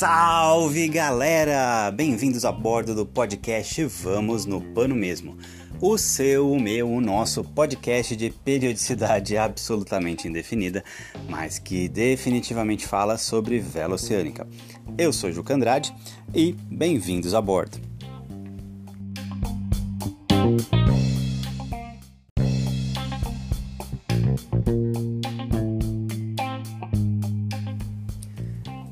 Salve galera! Bem-vindos a bordo do podcast Vamos no Pano Mesmo. O seu, o meu, o nosso podcast de periodicidade absolutamente indefinida, mas que definitivamente fala sobre vela oceânica. Eu sou Juca Andrade e bem-vindos a bordo.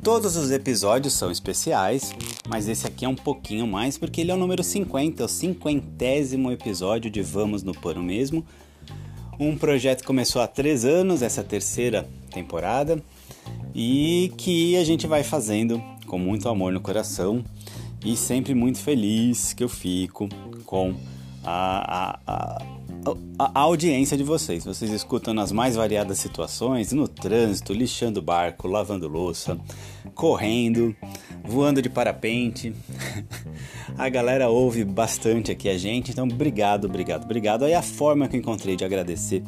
Todos os episódios são especiais, mas esse aqui é um pouquinho mais porque ele é o número 50, o cinquentésimo episódio de Vamos no Pano Mesmo. Um projeto que começou há três anos, essa terceira temporada, e que a gente vai fazendo com muito amor no coração e sempre muito feliz que eu fico com a, a, a a, audiência de vocês. Vocês escutam nas mais variadas situações, no trânsito, lixando barco, lavando louça, correndo, voando de parapente. a galera ouve bastante aqui a gente, então obrigado, obrigado, obrigado. Aí a forma que eu encontrei de agradecer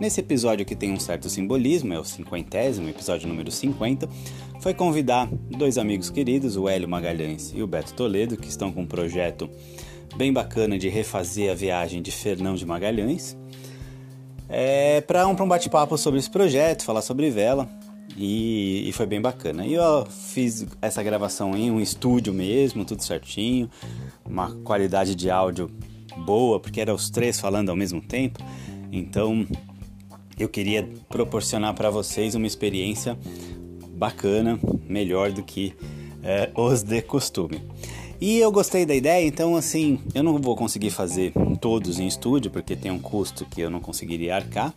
nesse episódio que tem um certo simbolismo, é o cinquentésimo, episódio número 50, foi convidar dois amigos queridos, o Hélio Magalhães e o Beto Toledo, que estão com um projeto bem bacana de refazer a viagem de Fernão de Magalhães. É, para um, um bate-papo sobre esse projeto, falar sobre vela. E, e, foi bem bacana. E eu fiz essa gravação em um estúdio mesmo, tudo certinho, uma qualidade de áudio boa, porque eram os três falando ao mesmo tempo. Então eu queria proporcionar para vocês uma experiência bacana, melhor do que é, os de costume. E eu gostei da ideia, então assim, eu não vou conseguir fazer todos em estúdio porque tem um custo que eu não conseguiria arcar.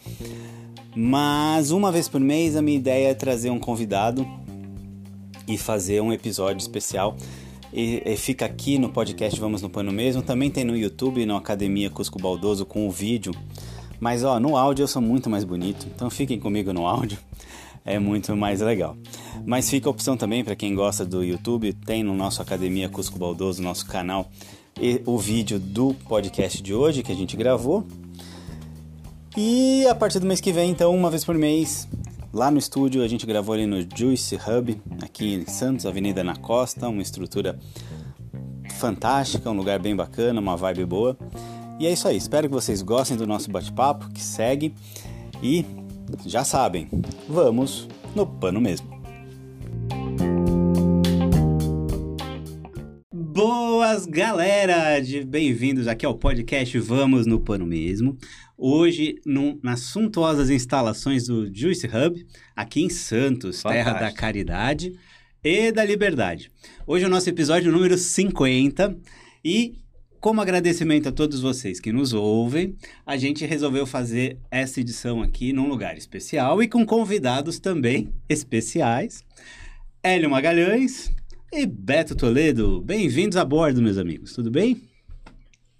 Mas uma vez por mês a minha ideia é trazer um convidado e fazer um episódio especial. E, e, fica aqui no podcast Vamos no Pano Mesmo. Também tem no YouTube, no Academia Cusco Baldoso com o vídeo. Mas ó, no áudio eu sou muito mais bonito, então fiquem comigo no áudio é muito mais legal. Mas fica a opção também para quem gosta do YouTube, tem no nosso Academia Cusco Baldoso, nosso canal, o vídeo do podcast de hoje que a gente gravou. E a partir do mês que vem, então, uma vez por mês, lá no estúdio, a gente gravou ali no Juice Hub, aqui em Santos, Avenida na Costa, uma estrutura fantástica, um lugar bem bacana, uma vibe boa. E é isso aí, espero que vocês gostem do nosso bate-papo, que segue. E já sabem, vamos no pano mesmo. Boas galera, bem-vindos aqui ao podcast Vamos no Pano Mesmo. Hoje, num, nas suntuosas instalações do Juice Hub, aqui em Santos, Fantástico. terra da caridade e da liberdade. Hoje é o nosso episódio número 50 e como agradecimento a todos vocês que nos ouvem, a gente resolveu fazer essa edição aqui num lugar especial e com convidados também especiais. Hélio Magalhães e Beto Toledo. Bem-vindos a bordo, meus amigos. Tudo bem?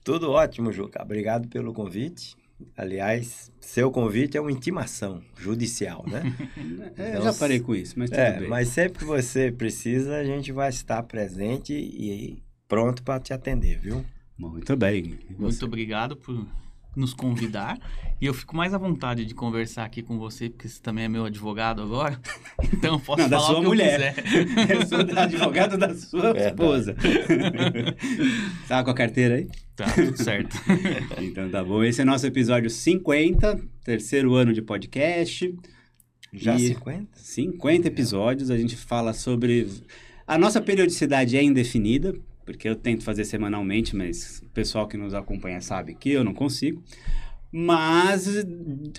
Tudo ótimo, Juca. Obrigado pelo convite. Aliás, seu convite é uma intimação judicial, né? é, eu já parei com isso, mas tudo é, bem. Mas sempre que você precisa, a gente vai estar presente e pronto para te atender, viu? Muito bem. Muito obrigado por nos convidar. E eu fico mais à vontade de conversar aqui com você, porque você também é meu advogado agora. Então eu posso Não, falar da sua o que mulher. eu quiser. Eu sou advogado da sua é, esposa. tá com a carteira aí? Tá, tudo certo. então tá bom. Esse é nosso episódio 50, terceiro ano de podcast. Já e 50? 50 episódios. A gente fala sobre. A nossa periodicidade é indefinida, porque eu tento fazer semanalmente, mas o pessoal que nos acompanha sabe que eu não consigo. Mas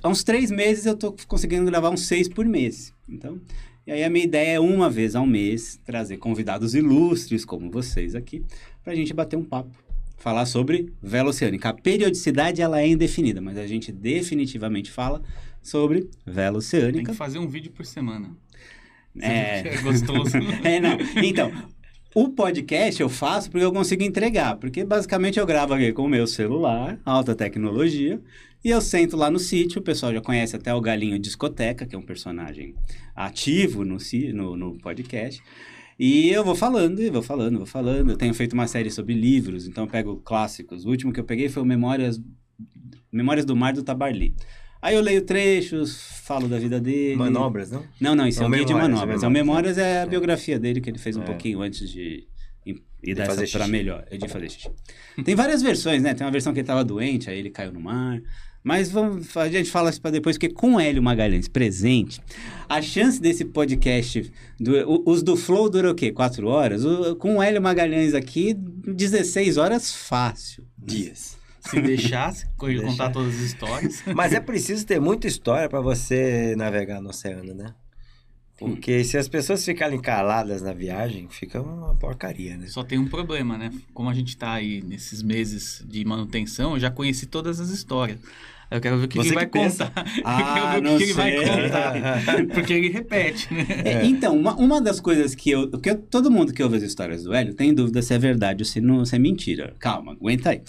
há uns três meses eu estou conseguindo gravar uns seis por mês. Então, e aí a minha ideia é uma vez ao mês trazer convidados ilustres como vocês aqui para a gente bater um papo, falar sobre vela oceânica. A periodicidade ela é indefinida, mas a gente definitivamente fala sobre vela oceânica. Tem que fazer um vídeo por semana. É... é gostoso. é, não. Então, o podcast eu faço porque eu consigo entregar, porque basicamente eu gravo aqui com o meu celular, alta tecnologia, e eu sento lá no sítio, o pessoal já conhece até o Galinho Discoteca, que é um personagem ativo no, no, no podcast. E eu vou falando, e vou falando, vou falando. Eu tenho feito uma série sobre livros, então eu pego clássicos. O último que eu peguei foi o Memórias, Memórias do Mar do Tabarly. Aí eu leio trechos, falo da vida dele. Manobras, não? Não, não, isso é, é um guia de manobras. É o Memórias é a biografia dele que ele fez um é. pouquinho antes de ir de dessa pra melhor. É de fazer xixi. Tem várias versões, né? Tem uma versão que ele tava doente, aí ele caiu no mar. Mas vamos, a gente fala isso para depois, porque com o Hélio Magalhães presente, a chance desse podcast, do, os do Flow duram o quê? Quatro horas? O, com o Hélio Magalhães aqui, 16 horas fácil. Dias. Se deixasse, deixar. contar todas as histórias. Mas é preciso ter muita história para você navegar no oceano, né? Porque se as pessoas ficarem caladas na viagem, fica uma porcaria, né? Só tem um problema, né? Como a gente tá aí nesses meses de manutenção, eu já conheci todas as histórias. Eu quero ver o que, ele vai pensa. contar. Ah, eu quero ver o que, ele vai contar. Porque ele repete, né? É, então, uma, uma das coisas que eu, que eu, Todo mundo que ouve as histórias do Hélio tem dúvida se é verdade ou se, não, se é mentira. Calma, aguenta aí.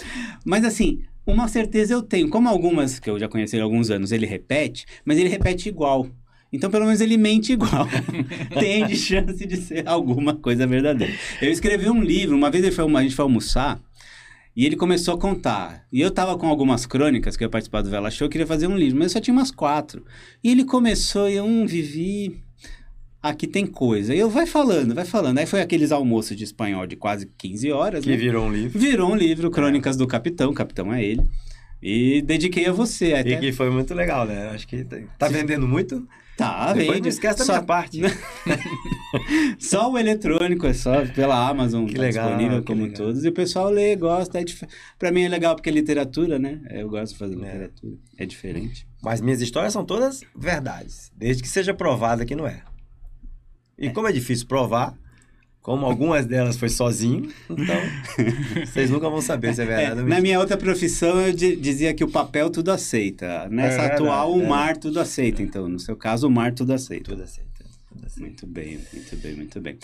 Mas assim, uma certeza eu tenho. Como algumas que eu já conheci há alguns anos, ele repete, mas ele repete igual. Então, pelo menos ele mente igual. Tem de chance de ser alguma coisa verdadeira. Eu escrevi um livro, uma vez foi, a gente foi almoçar, e ele começou a contar. E eu tava com algumas crônicas que eu ia participar do Vela Show, eu queria fazer um livro, mas eu só tinha umas quatro. E ele começou, e eu, um, vivi aqui tem coisa. E eu vai falando, vai falando. Aí foi aqueles almoços de espanhol de quase 15 horas. Que né? virou um livro. Virou um livro, Crônicas é. do Capitão, o Capitão é ele. E dediquei a você. Até... E que foi muito legal, né? Acho que tá, tá vendendo muito. Tá, Depois vende. Não esquece da só... minha parte. só o eletrônico, é só pela Amazon que tá legal, disponível, como legal. todos. E o pessoal lê, gosta. É dif... Pra mim é legal porque é literatura, né? Eu gosto de fazer é. literatura. É diferente. Mas minhas histórias são todas verdades. Desde que seja provada que não é. E é. como é difícil provar, como algumas delas foi sozinho, então vocês nunca vão saber se é verdade é, Na minha outra profissão, eu dizia que o papel tudo aceita. Nessa é atual, o é. mar tudo aceita. Então, no seu caso, o mar tudo aceita. Tudo aceita. Muito bem, muito bem, muito bem.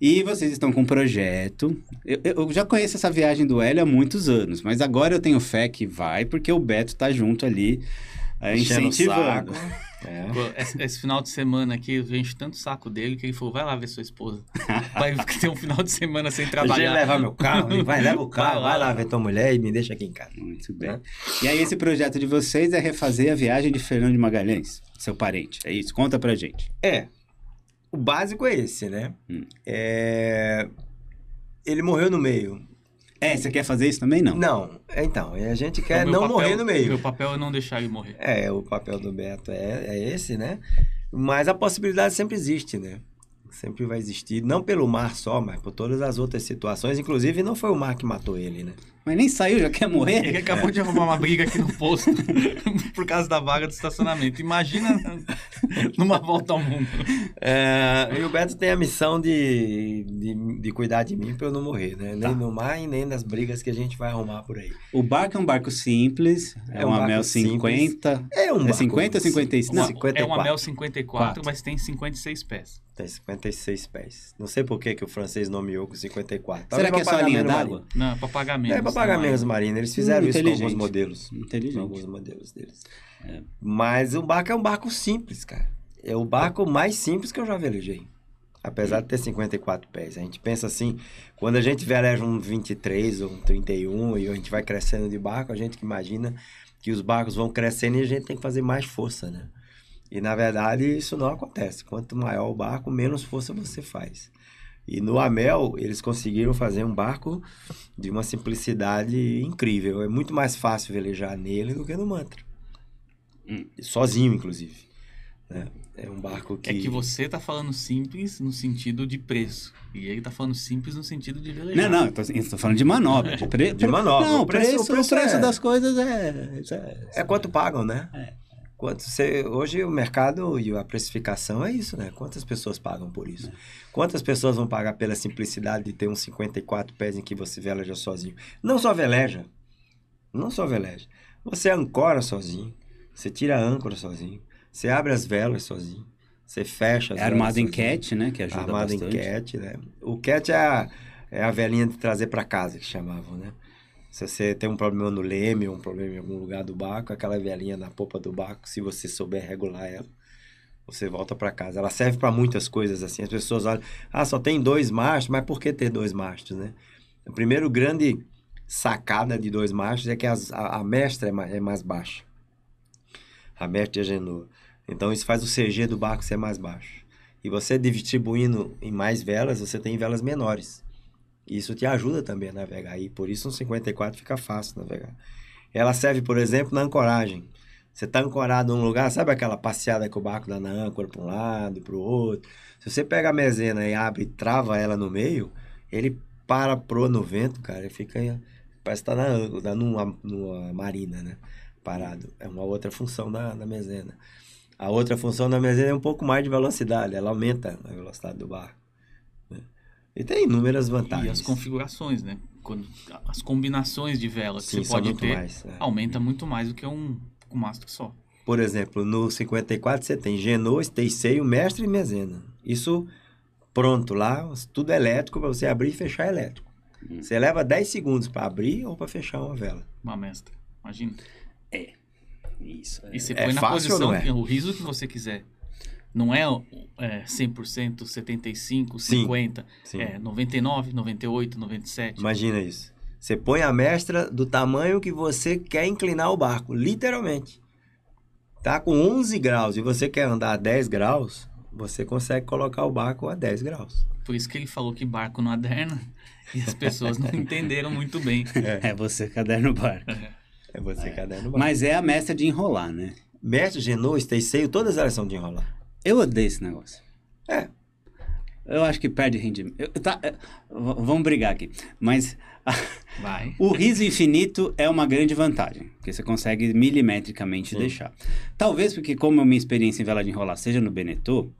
E vocês estão com um projeto. Eu, eu, já conheço essa viagem do Hélio há muitos anos, mas agora eu tenho fé que vai, porque o Beto tá junto ali, é, incentivando. É. Esse, final de semana aqui, eu encho tanto saco dele que ele falou: vai lá ver sua esposa. Vai ter um final de semana sem trabalhar. Deixa levar meu carro, vai, leva o carro, vai, vai lá, ver tua mulher e me deixa aqui em casa. Muito bem. É. E aí, esse projeto de vocês é refazer a viagem de Fernando de Magalhães, seu parente. É isso? Conta pra gente. É. O básico é esse, né? Hum. É... Ele morreu no meio. É, você quer fazer isso também? Não. Não. Então, a gente quer não papel, morrer no meio. Meu papel é não deixar ele morrer. É, o papel do Beto é, é esse, né? Mas a possibilidade sempre existe, né? Sempre vai existir, não pelo mar só, mas por todas as outras situações. Inclusive, não foi o mar que matou ele, né? Mas nem saiu, já quer morrer? Ele acabou de arrumar uma briga aqui no posto por causa da vaga do estacionamento. Imagina numa volta ao mundo. É, e o Beto tem a missão de, de, de cuidar de mim para eu não morrer, né? Nem tá. no mar e nem nas brigas que a gente vai arrumar por aí. O barco é um barco simples, é, é um Amel 50. Simples. É um barco. É 50 ou 56? Não, 54. é um Amel 54, 4. mas tem 56 pés. Tem 56 pés. Não sei por que, que o francês nomeou com 54. Talvez Será que é só a linha d'água? Não, é para pagar menos. É para pagar menos marina. Eles fizeram hum, isso com alguns modelos. Inteligente. Com alguns modelos deles. É. Mas o barco é um barco simples, cara. É o barco mais simples que eu já velejei. Apesar de ter 54 pés. A gente pensa assim, quando a gente veleja um 23 ou um 31 e a gente vai crescendo de barco, a gente imagina que os barcos vão crescendo e a gente tem que fazer mais força, né? E na verdade isso não acontece. Quanto maior o barco, menos força você faz. E no Amel eles conseguiram fazer um barco de uma simplicidade incrível. É muito mais fácil velejar nele do que no Mantra. Hum. Sozinho, inclusive. Né? É um barco que. É que você tá falando simples no sentido de preço. E ele tá falando simples no sentido de velejar. Não, não, eu tô, eu tô falando de manobra. De, pre... de manobra. Não, o preço, o preço, o preço, o preço é... das coisas é. É, é quanto pagam, né? É. Quanto você, hoje o mercado e a precificação é isso, né? Quantas pessoas pagam por isso? É. Quantas pessoas vão pagar pela simplicidade de ter uns 54 pés em que você veleja sozinho? Não só veleja, não só veleja. Você ancora sozinho, você tira a âncora sozinho, você abre as velas sozinho, você fecha as É armado em cat, né? Que ajuda armado bastante. em cat, né? O cat é a, é a velinha de trazer para casa, que chamavam, né? Se você tem um problema no leme, um problema em algum lugar do barco, aquela velhinha na popa do barco, se você souber regular ela, você volta para casa. Ela serve para muitas coisas assim. As pessoas olham, ah, só tem dois mastros, mas por que ter dois mastros, né? O primeiro grande sacada de dois mastros é que as, a, a, mestra é mais, é mais baixa. a mestre agenou. Então isso faz o CG do barco ser mais baixo. E você distribuindo em mais velas, você tem velas menores. Isso te ajuda também a navegar. E por isso um 54 fica fácil navegar. Ela serve, por exemplo, na ancoragem. Você está ancorado num lugar, sabe aquela passeada que o barco dá na âncora para um lado para o outro? Se você pega a mezena e abre e trava ela no meio, ele para pro no vento, cara, ele fica. Parece que tá na, numa, numa marina, né? Parado. É uma outra função da, da mezena. A outra função da mezena é um pouco mais de velocidade, ela aumenta a velocidade do barco. E tem inúmeras vantagens. E as configurações, né? Quando, as combinações de vela que Sim, você pode ter mais, é. aumenta muito mais do que um, um mastro só. Por exemplo, no 54 você tem Genô, Esteisseio, Mestre e Mezena. Isso pronto lá, tudo elétrico para você abrir e fechar elétrico. Hum. Você leva 10 segundos para abrir ou para fechar uma vela. Uma mestra, imagina. É. Isso. E você é põe na posição, é? o riso que você quiser. Não é, é 100%, 75%, Sim. 50%. Sim. É 99%, 98%, 97%. Imagina isso. Você põe a mestra do tamanho que você quer inclinar o barco, literalmente. Tá com 11 graus e você quer andar a 10 graus, você consegue colocar o barco a 10 graus. Por isso que ele falou que barco não aderna e as pessoas não entenderam muito bem. É, é você que aderna o barco. É, é você é. que aderna o barco. Mas é a mestra de enrolar, né? Mestre, Genô, Esteisseio, todas elas são de enrolar. Eu odeio esse negócio. É. Eu acho que perde rendimento. Eu, tá, eu, vamos brigar aqui. Mas Vai. o riso infinito é uma grande vantagem, porque você consegue milimetricamente Sim. deixar. Talvez porque, como a minha experiência em vela de enrolar seja no Benetô,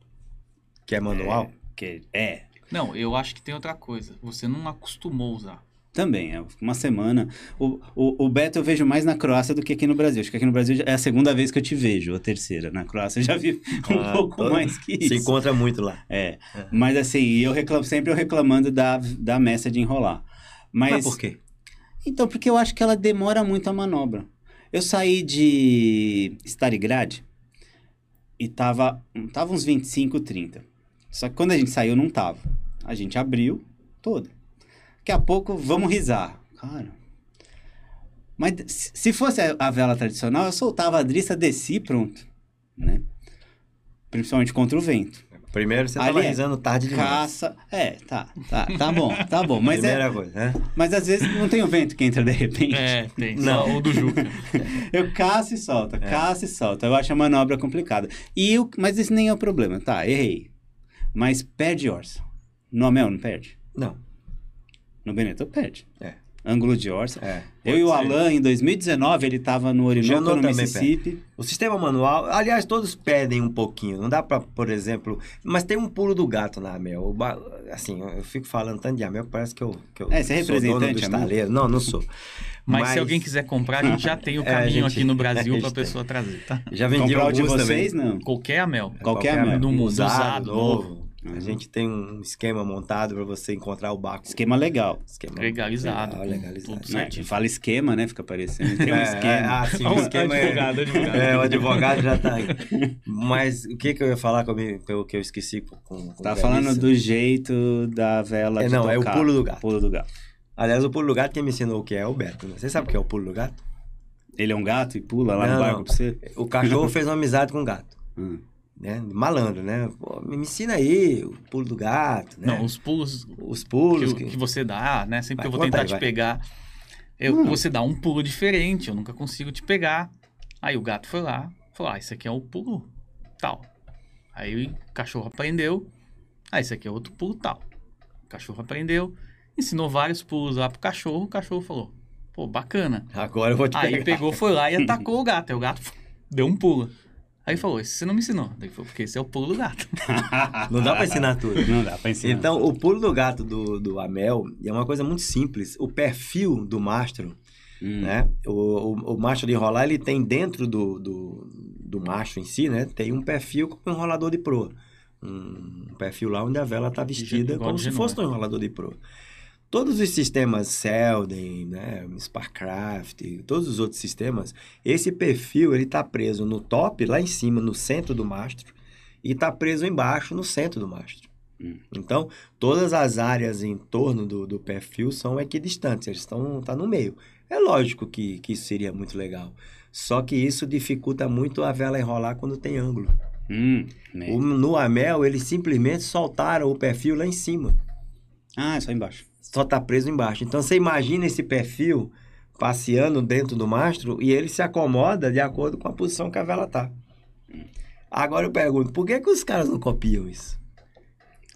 que é manual? É, que é. Não, eu acho que tem outra coisa. Você não acostumou a usar. Também, é uma semana. O, o, o Beto eu vejo mais na Croácia do que aqui no Brasil. Acho que aqui no Brasil é a segunda vez que eu te vejo, ou a terceira. Na Croácia eu já vi um ah, pouco mais que isso. Se encontra muito lá. É. é. Mas assim, eu reclamo, sempre eu reclamando da, da messa de enrolar. Mas, Mas por quê? Então, porque eu acho que ela demora muito a manobra. Eu saí de Starigrad e tava, tava uns 25, 30. Só que quando a gente saiu, não tava. A gente abriu todo. Daqui a pouco, vamos risar. Cara. Mas se fosse a vela tradicional, eu soltava a driça, desci pronto. Né? Principalmente contra o vento. Primeiro você estava é risando tarde demais. Caça. É, tá, tá, tá bom, tá bom. Mas Primeira é, coisa, né? Mas às vezes não tem o vento que entra de repente. É, tem. Não, o do Juca. eu caço e solto, é. caço e solto. Eu acho a manobra complicada. E eu, mas isso nem é o problema. Tá, errei. Mas perde Orson. No Amel não perde? Não. No Benetton perde. É. Ângulo de Orson. É, eu e o Alan, em 2019, ele estava no Orinoco, no Mississippi. Pede. O sistema manual, aliás, todos pedem um pouquinho. Não dá para, por exemplo... Mas tem um pulo do gato na Amel. Assim, eu fico falando tanto de Amel, parece que eu, que eu é, você é representante, do estaleiro. Não, não sou. Mas, Mas, se alguém quiser comprar, a gente já tem o caminho é, gente, aqui no Brasil para a pessoa trazer, tá? Já vendi alguns de vocês, também. não? Qualquer Amel. Qualquer, Qualquer Amel. No mundo, usado, usado novo. Uhum. A gente tem um esquema montado para você encontrar o barco. Esquema legal. Esquema legalizado. Legal, legalizado. Tudo certo. fala esquema, né? Fica parecendo. Tem um é, esquema. É, ah, sim, o esquema é- advogado, é... advogado. É, o advogado já tá aí. Mas o que, que eu ia falar comigo, pelo que eu esqueci com, com Tá falando do jeito da vela é, Não, tocar. é o pulo do gato. Pulo do gato. Aliás, o pulo do gato quem me ensinou o que é, é o Beto. Né? Você sabe o que é o pulo do gato? Ele é um gato e pula lá não, no barco pra você? O cachorro fez uma amizade com o gato. Hum né? Malandro, né? Pô, me ensina aí o pulo do gato, né? Não, os pulos... Os pulos... Que, que... você dá, né? Sempre vai, que eu vou tentar aí, te vai. pegar, eu, hum. você dá um pulo diferente, eu nunca consigo te pegar. Aí o gato foi lá, falou, ah, esse aqui é o pulo tal. Aí o cachorro aprendeu, ah, esse aqui é outro pulo tal. O cachorro aprendeu, ensinou vários pulos lá pro cachorro, o cachorro falou, pô, bacana. Agora eu vou te Aí pegar. pegou, foi lá e atacou o gato. Aí o gato deu um pulo. Aí falou, esse você não me ensinou. Daí falou, porque esse é o pulo do gato. não dá pra ensinar tudo. Não dá pra ensinar. Então, tudo. o pulo do gato do, do Amel é uma coisa muito simples. O perfil do mastro, hum. né? O, o, o, mastro de enrolar, ele tem dentro do, do, do mastro em si, né? Tem um perfil como um enrolador de proa. Um perfil lá onde a vela está vestida como se fosse um enrolador de proa. Todos os sistemas Selden, né, Sparcraft, todos os outros sistemas, esse perfil ele está preso no top, lá em cima, no centro do mastro, e está preso embaixo, no centro do mastro. Hum. Então, todas as áreas em torno do, do perfil são equidistantes, eles estão tá no meio. É lógico que, que isso seria muito legal. Só que isso dificulta muito a vela enrolar quando tem ângulo. Hum, o, no Amel, eles simplesmente soltaram o perfil lá em cima. Ah, é só embaixo. Só tá preso embaixo. Então você imagina esse perfil passeando dentro do mastro e ele se acomoda de acordo com a posição que a vela tá. Agora eu pergunto, por que, que os caras não copiam isso?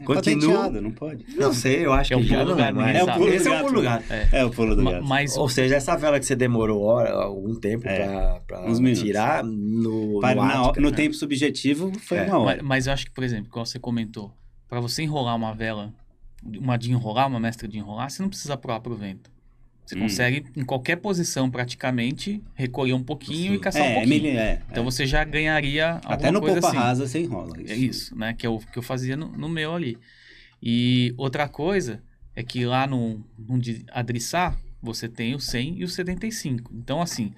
É Continua. não pode. Não sei, eu acho é que já lugar, não é. É o pulo Esse é o pulo do gato. É, é o pulo do gato. Mas, Ou seja, essa vela que você demorou hora, algum tempo é, uns tirar no, para, no, Ática, no né? tempo subjetivo foi é. uma hora. Mas, mas, eu acho que, por exemplo, como você comentou, para você enrolar uma vela, uma de enrolar, uma mestra de enrolar, você não precisa provar pro vento. Você hum. consegue, em qualquer posição, praticamente, recolher um pouquinho e caçar é, um pouquinho. É, então você já ganharia Até no coisa assim. rasa você enrola. Isso. É isso, né? Que é o que eu fazia no, no meu ali. E outra coisa é que lá no, no de adriçar, você tem o 100 e o 75. Então, assim,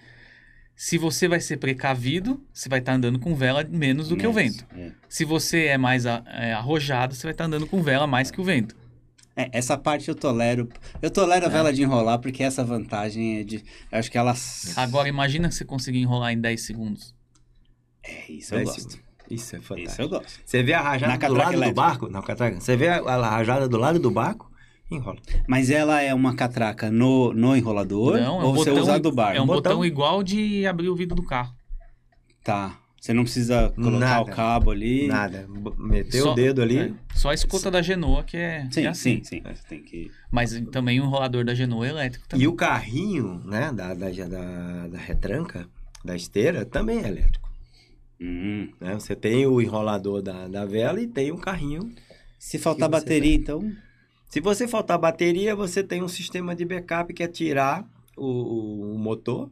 se você vai ser precavido, você vai estar tá andando com vela menos do que o vento. É. Se você é mais a, é, arrojado, você vai estar tá andando com vela mais que o vento. É, essa parte eu tolero. Eu tolero a é. vela de enrolar porque essa vantagem é de. Eu acho que ela. Agora, imagina você conseguir enrolar em 10 segundos. É, isso eu gosto. Segundos. Isso é fantástico. Isso eu gosto. Você vê a rajada Na do lado elétrica. do barco? Não, catraca. Você vê a, a rajada do lado do barco? Enrola. Mas ela é uma catraca no, no enrolador? Não, é um ou botão, você usa do barco? É um botão, botão igual de abrir o vidro do carro. Tá. Você não precisa colocar nada, o cabo ali. Nada. Meteu só, o dedo ali. É, só a escota da Genoa que é, sim, é assim. Sim, sim. Tem que... Mas também o enrolador da Genoa é elétrico também. E o carrinho, né, da, da, da, da retranca, da esteira, também é elétrico. Hum. Né? Você tem o enrolador da, da vela e tem o carrinho. Se faltar bateria, tem. então. Se você faltar bateria, você tem um sistema de backup que é tirar o, o motor,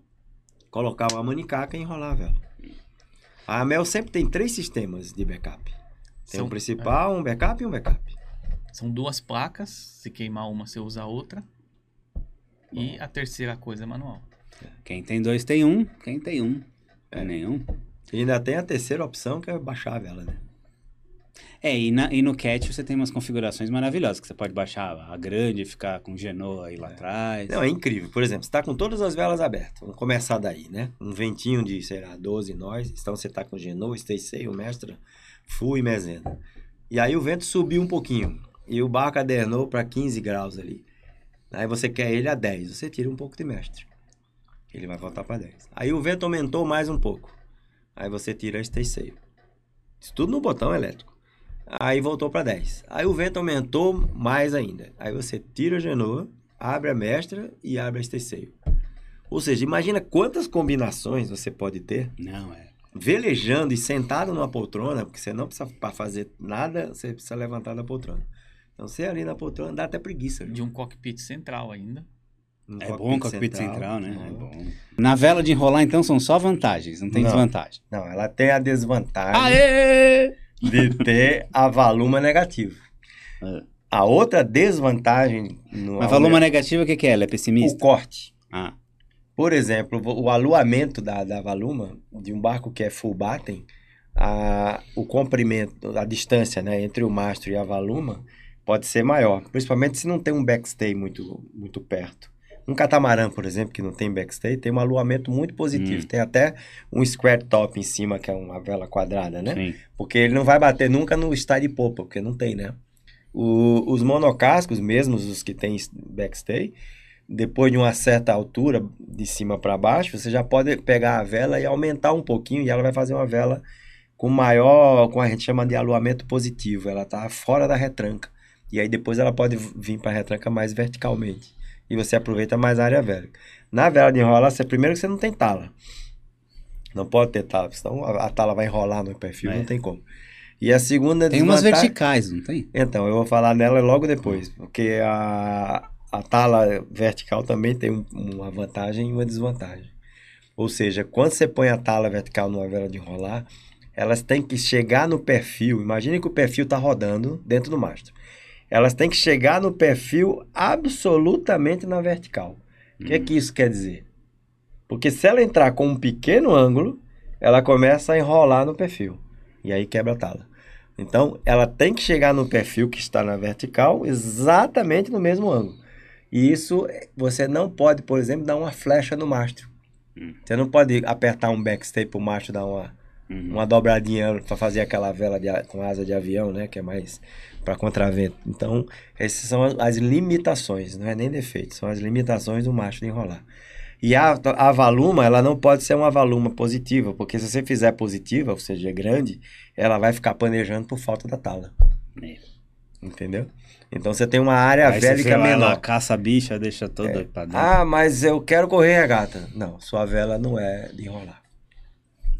colocar uma manicaca e enrolar a vela. A Amel sempre tem três sistemas de backup. Tem São, um principal, é. um backup e um backup. São duas placas. Se queimar uma, você usa a outra. Bom. E a terceira coisa é manual. Quem tem dois tem um. Quem tem um, é nenhum. E ainda tem a terceira opção, que é baixar a vela, né? É, e, na, e no Cat você tem umas configurações maravilhosas, que você pode baixar a grande, ficar com Genoa aí lá é. atrás. Não, é incrível. Por exemplo, você está com todas as velas abertas. Vamos começar daí, né? Um ventinho de, sei lá, 12 nós. Então você está com Genoa, Stay o Mestra, Full e Mezena. E aí o vento subiu um pouquinho. E o barco adernou para 15 graus ali. Aí você quer ele a 10. Você tira um pouco de mestre. Ele vai voltar para 10. Aí o vento aumentou mais um pouco. Aí você tira este terceiro. Isso tudo no botão elétrico. Aí voltou para 10. Aí o vento aumentou mais ainda. Aí você tira a genoa, abre a mestra e abre este terceiro. Ou seja, imagina quantas combinações você pode ter. Não, é. Velejando e sentado numa poltrona, porque você não precisa para fazer nada, você precisa levantar da poltrona. Então, você ali na poltrona dá até preguiça. De um cockpit central ainda. Um é bom o cockpit central, central né? É bom. Na vela de enrolar, então, são só vantagens, não tem não, desvantagem. Não, ela tem a desvantagem Aê! De ter a valuma negativo. É. A outra desvantagem... No a valuma negativa, o que, que é? Ela é pessimista? O corte. Ah. Por exemplo, o aluamento da, da valuma, de um barco que é full batten, a, o comprimento, a distância né, entre o mastro e a valuma pode ser maior, principalmente se não tem um backstay muito, muito perto. Um catamarã, por exemplo, que não tem backstay, tem um aluamento muito positivo. Hum. Tem até um square top em cima, que é uma vela quadrada, né? Sim. Porque ele não vai bater nunca no style de popa, porque não tem, né? O, os monocascos, mesmo os que tem backstay, depois de uma certa altura, de cima para baixo, você já pode pegar a vela e aumentar um pouquinho e ela vai fazer uma vela com maior, com a gente chama de aluamento positivo. Ela está fora da retranca. E aí depois ela pode vir para a retranca mais verticalmente e você aproveita mais a área velha. Na vela de enrolar, você, primeiro que você não tem tala. Não pode ter tala, senão a, a tala vai enrolar no perfil, é. não tem como. E a segunda Tem umas verticais, não tem? Então, eu vou falar nela logo depois, porque a, a tala vertical também tem um, uma vantagem e uma desvantagem. Ou seja, quando você põe a tala vertical numa vela de enrolar, elas têm que chegar no perfil. Imagine que o perfil está rodando dentro do mastro elas têm que chegar no perfil absolutamente na vertical. O que é que isso quer dizer? Porque se ela entrar com um pequeno ângulo, ela começa a enrolar no perfil. E aí quebra a tala. Então, ela tem que chegar no perfil que está na vertical exatamente no mesmo ângulo. E isso você não pode, por exemplo, dar uma flecha no mastro. Hum. Você não pode apertar um backstay pro macho dar uma, uhum. uma dobradinha para fazer aquela vela de, com asa de avião, né? Que é mais para contravento. Então, essas são as limitações, não é nem defeito, são as limitações do macho de enrolar. E a, a valuma, ela não pode ser uma valuma positiva, porque se você fizer positiva, ou seja, grande, ela vai ficar panejando por falta da tala. É. Entendeu? Então você tem uma área Aí vélica menor. Lá, caça a bicha, deixa toda é. pra dentro. Ah, mas eu quero correr regata. Não, sua vela não é de enrolar.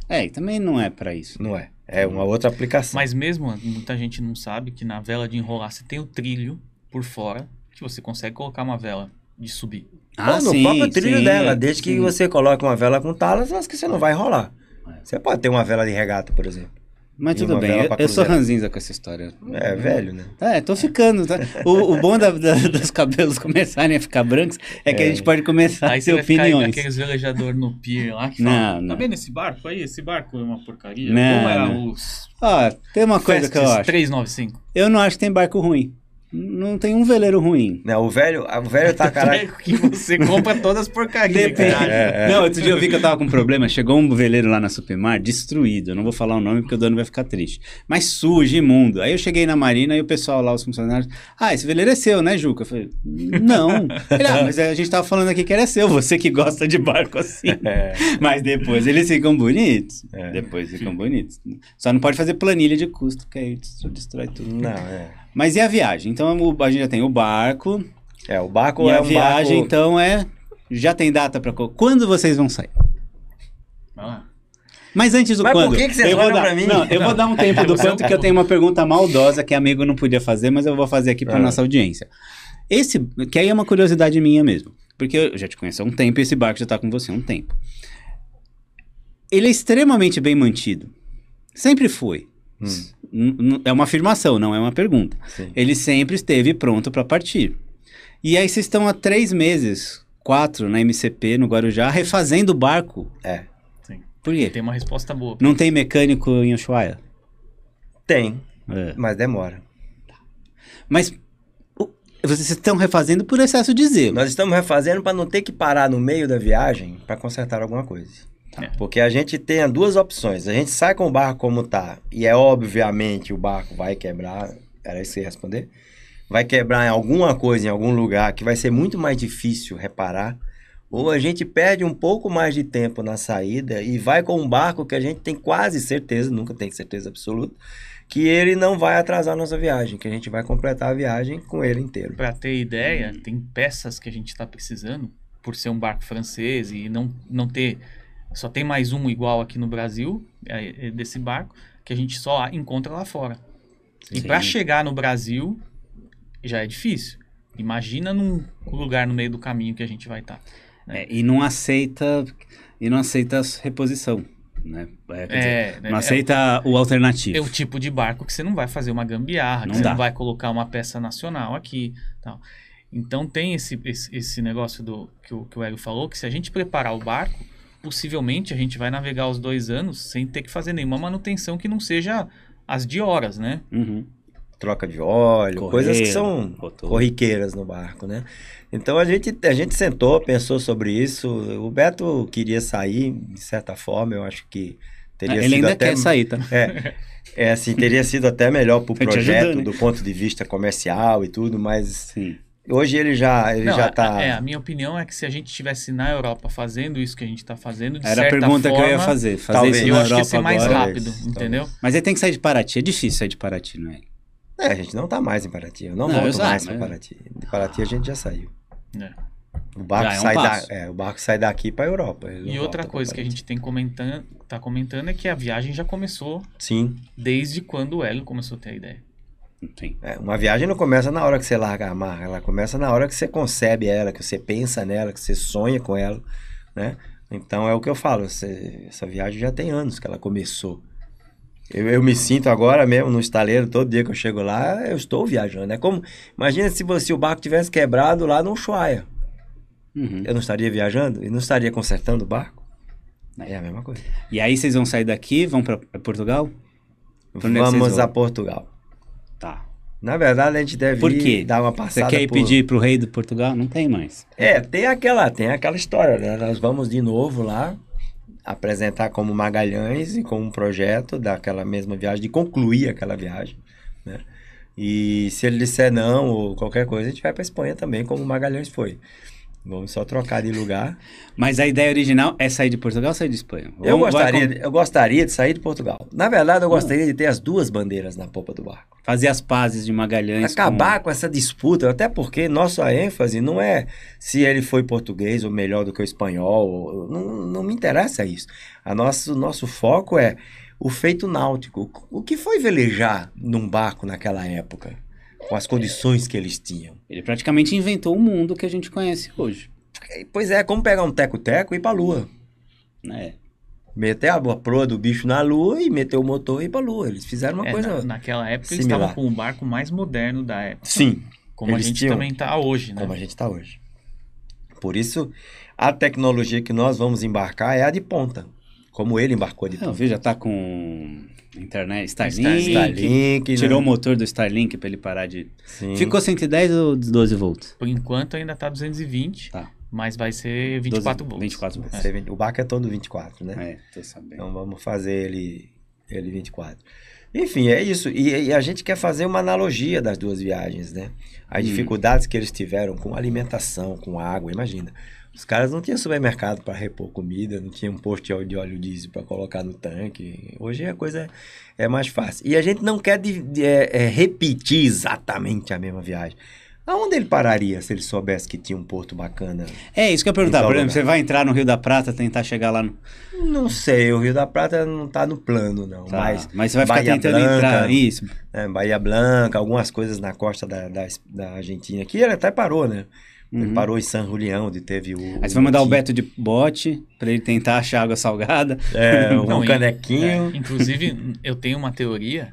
É, e também não é para isso. Não é. É uma outra aplicação. Mas mesmo, muita gente não sabe que na vela de enrolar você tem o trilho por fora, que você consegue colocar uma vela de subir. Ah, no sim, próprio trilho sim, dela. Desde sim. que você coloque uma vela com talas, acho que você não vai enrolar. É. Você pode ter uma vela de regata, por exemplo. Mas tudo bem, eu, eu, sou ranzinza com essa história. É, velho, né? É, tô ficando. Tá? O, o bom da, da, dos cabelos começarem a ficar brancos é, é. que a gente pode começar aí a ter opiniões. aqueles velejadores no pier lá que não, falam, não. tá vendo esse barco aí? Esse barco é uma porcaria. Não, Como era não. os... Ah, tem uma coisa que eu acho. 395. Eu não acho que tem barco ruim. Não tem um veleiro ruim. Não, o velho, o velho tá caralho. que você compra todas as porcarias. Depende. É, é. Não, outro dia eu vi que eu tava com um problema. Chegou um veleiro lá na Supermar, destruído. Eu não vou falar o nome porque o dono vai ficar triste. Mas sujo, imundo. Aí eu cheguei na marina e o pessoal lá, os funcionários. Ah, esse veleiro é seu, né, Juca? Eu falei, não. Ele, ah, mas a gente tava falando aqui que era seu. Você que gosta de barco assim. É. Mas depois eles ficam bonitos. É. Depois ficam bonitos. Só não pode fazer planilha de custo, que aí destrói tudo. Não, é. Mas e a viagem? Então a gente já tem o barco. É, o barco e é a um viagem, barco... então, é. Já tem data para quando vocês vão sair? Ah. Mas antes do mas quando. Por que, que você eu vou dar, pra mim? Não, eu vou dar um tempo do quanto que eu tenho uma pergunta maldosa que amigo não podia fazer, mas eu vou fazer aqui para é. nossa audiência. Esse, que aí é uma curiosidade minha mesmo, porque eu já te conheço há um tempo e esse barco já está com você há um tempo. Ele é extremamente bem mantido. Sempre foi. Hum. É uma afirmação, não é uma pergunta. Sim. Ele sempre esteve pronto para partir. E aí vocês estão há três meses, quatro, na MCP, no Guarujá, refazendo o barco. É. Sim. Por quê? Tem uma resposta boa. Não tem mecânico em Ushuaia? Tem, é. mas demora. Mas vocês estão refazendo por excesso de zelo. Nós estamos refazendo para não ter que parar no meio da viagem para consertar alguma coisa. Tá. Porque a gente tem duas opções. A gente sai com o barco como tá, e é obviamente o barco vai quebrar. Era isso que você ia responder? Vai quebrar em alguma coisa, em algum lugar, que vai ser muito mais difícil reparar. Ou a gente perde um pouco mais de tempo na saída e vai com um barco que a gente tem quase certeza, nunca tem certeza absoluta, que ele não vai atrasar a nossa viagem, que a gente vai completar a viagem com ele inteiro. Para ter ideia, tem peças que a gente está precisando, por ser um barco francês e não, não ter só tem mais um igual aqui no Brasil, é, é desse barco, que a gente só encontra lá fora. Sim. E para chegar no Brasil, já é difícil. Imagina num lugar no meio do caminho que a gente vai estar. Tá, né? é, e não aceita e não aceita reposição. Né? É, é dizer, não é, aceita o alternativo. É o tipo de barco que você não vai fazer uma gambiarra, não que você dá. não vai colocar uma peça nacional aqui. Tal. Então tem esse, esse, esse negócio do que o, que o Hélio falou, que se a gente preparar o barco, possivelmente a gente vai navegar os dois anos sem ter que fazer nenhuma manutenção que não seja as de horas, né? Uhum. Troca de óleo, Correia, coisas que são rotor. corriqueiras no barco, né? Então a gente, a gente sentou, pensou sobre isso. O Beto queria sair, de certa forma, eu acho que teria Ele sido ainda até... quer sair, tá? É, é assim, teria sido até melhor para o projeto ajudando, né? do ponto de vista comercial e tudo, mas Sim. Hoje ele já ele Não, já tá. É, a minha opinião é que se a gente estivesse na Europa fazendo isso que a gente está fazendo, de Era certa a pergunta forma, que eu ia fazer. Fazer talvez, isso eu na acho Europa que ia ser mais agora, rápido, talvez, entendeu? Mas ele tem que sair de Paraty. É difícil sair de Paraty, não é? É, a gente não tá mais em Paraty. Eu não, não volto mais para Paraty. De Paraty a gente já saiu. É. O barco, é um sai da, é, o barco sai daqui para Europa. E outra coisa que a gente tem comentando, tá comentando é que a viagem já começou. Sim. Desde quando o Hélio começou a ter a ideia. É, uma viagem não começa na hora que você larga a marra, ela começa na hora que você concebe ela, que você pensa nela, que você sonha com ela, né? Então é o que eu falo, você, essa viagem já tem anos que ela começou. Eu, eu, me sinto agora mesmo no estaleiro, todo dia que eu chego lá, eu estou viajando. É como, imagina se, você, se o barco tivesse quebrado lá no Ushuaia. Uhum. Eu não estaria viajando e não estaria consertando o barco? É a mesma coisa. E aí vocês vão sair daqui, vão para Portugal? Vamos a Portugal. Na verdade, a gente deve Por quê? dar uma passada. Você quer ir por... pedir pro rei do Portugal? Não tem mais. É, tem aquela, tem aquela história, né? Nós vamos de novo lá apresentar como Magalhães e com um projeto daquela mesma viagem, de concluir aquela viagem, né? E se ele disser não ou qualquer coisa, a gente vai para Espanha também, como Magalhães foi. Vamos só trocar de lugar. Mas a ideia original é sair de Portugal ou sair de Espanha? Eu Vamos- gostaria, com- eu gostaria de sair de Portugal. Na verdade, eu gostaria de ter as duas bandeiras na popa do barco. fazer as pazes de Magalhães. Acabar com essa disputa, até porque nossa ênfase não é se ele foi português ou melhor do que o espanhol, não, não me interessa isso. A nosso, nosso foco é o feito náutico. O que foi velejar num barco naquela época? Com as condições que eles tinham. Ele praticamente inventou o mundo que a gente conhece hoje. Pois é, como pegar um teco-teco e ir pra lua. Né? Meter a proa do bicho na lua e meter o motor e ir pra lua. Eles fizeram uma É, coisa. na- naquela época eles similar. estavam com o barco mais moderno da época. Sim, Como eles a gente tinham- também tá hoje, né? como a gente está hoje. Por isso, a tecnologia que nós vamos embarcar é a de ponta, como ele embarcou de Não, ponta. viu, já tá com internet, Starlink, Starlink, né? tirou o motor do Starlink para ele parar de... Sim. Ficou 110 ou 12 volts? Por enquanto ainda tá 220, Tá. mas vai ser 24 12, volts. 24 volts. Vê, O barco é todo 24, né? É, tô sabendo. Então vamos fazer ele, ele 24. Enfim, é isso. E, e a gente quer fazer uma analogia das duas viagens, né? As Hum. dificuldades que eles tiveram com alimentação, com água, imagina. Os caras não tinham supermercado para repor comida, não tinham um posto de óleo- diesel para colocar no tanque. Hoje a coisa é mais fácil. E a gente não quer de- de- é, é, repetir exatamente a mesma viagem. Aonde ele pararia se ele soubesse que tinha um porto bacana? É, isso que eu ia perguntar. Por exemplo, você vai entrar no Rio da Prata, tentar chegar lá no... Não sei, o Rio da Prata não tá no plano, não. Tá, Mas, mas você vai ficar Bahia tentando Blanca, entrar... Isso. né, Bahia Blanca, algumas coisas na costa da, da, da Argentina. Aqui ele até parou, né? Uhum. parou em San Julián, onde teve o. Aí você vai mandar o Beto de bote pra ele tentar achar água salgada. É, um Não, canequinho. É, inclusive, eu tenho uma teoria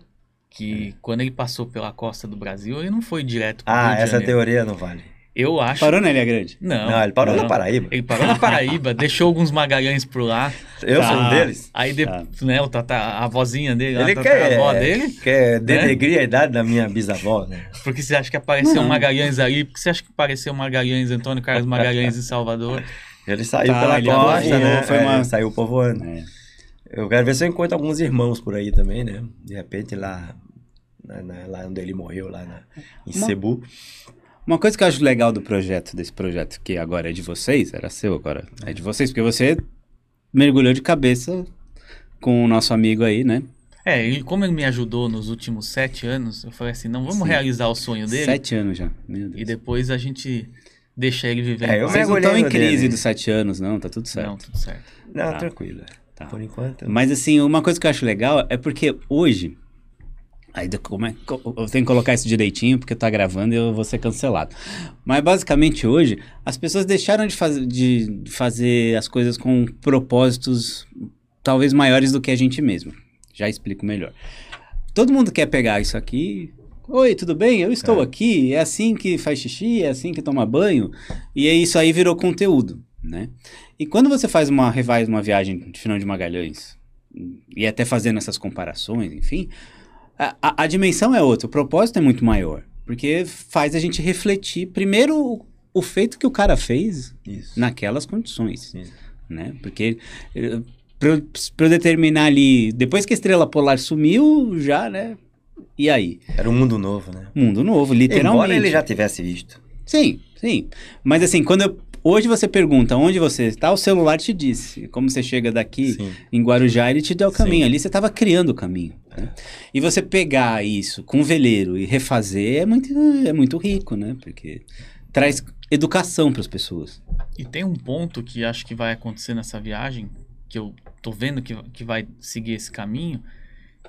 que quando ele passou pela costa do Brasil, ele não foi direto Rio Ah, essa teoria não vale. Eu acho. Parou na Ilha Grande? Não. Não, ele parou não. na Paraíba. Ele parou na Paraíba, deixou alguns magalhães por lá. Eu Tá. sou um deles. Aí, de, Tá. né, o tata, a vozinha dele, Ele a, quer, a avó dele, quer denegrir a idade da minha bisavó, né? porque você acha que apareceu Não. Magalhães ali, porque você acha que apareceu Magalhães, Antônio Carlos Magalhães em Salvador. Ele saiu Tá, pela ele costa, né? foi É, uma- ele saiu povoando. É. Eu quero ver se eu encontro alguns irmãos por aí também, né? De repente lá, na- na- lá onde ele morreu, lá na, em Uma- Cebu. Uma coisa que eu acho legal do projeto, desse projeto, que agora é de vocês, era seu agora, é de vocês, porque você mergulhou de cabeça com o nosso amigo aí, né? É, ele, como ele me ajudou nos últimos sete anos, eu falei assim, não, vamos Sim. realizar o sonho dele Sete anos já, meu Deus. e depois a gente deixa ele viver É, eu. Vocês não estão em crise dele. dos sete anos, não, tá tudo certo. Não, tudo certo. Não, Tá. tranquilo. Tá. Por enquanto. Mas assim, uma coisa que eu acho legal é porque hoje. Aí, como é, eu tenho que colocar isso direitinho, porque tá gravando e eu vou ser cancelado. Mas basicamente hoje, as pessoas deixaram de, faz, de fazer as coisas com propósitos talvez maiores do que a gente mesmo. Já explico melhor. Todo mundo quer pegar isso aqui. Oi, tudo bem? Eu estou É. aqui. É assim que faz xixi, é assim que toma banho. E isso aí virou conteúdo, né? E quando você faz uma revise uma viagem de final de Magalhães, e até fazendo essas comparações, enfim, a, a- a dimensão é outra, o propósito é muito maior. Porque faz a gente refletir, primeiro, o, o feito que o cara fez Isso. naquelas condições, Isso. né? Porque para eu determinar ali, depois que a estrela polar sumiu, já, né? E aí? Era um mundo novo, né? Mundo novo, literalmente. Embora ele já tivesse visto. Sim, sim. Mas assim, quando eu- hoje você pergunta onde você está, o celular te disse. Como você chega daqui Sim. em Guarujá, ele te deu o Sim. caminho. Ali você estava criando o caminho. né? E você pegar isso com veleiro e refazer é muito, é muito rico, né? Porque traz educação para as pessoas. E tem um ponto que acho que vai acontecer nessa viagem, que eu tô vendo que, que vai seguir esse caminho,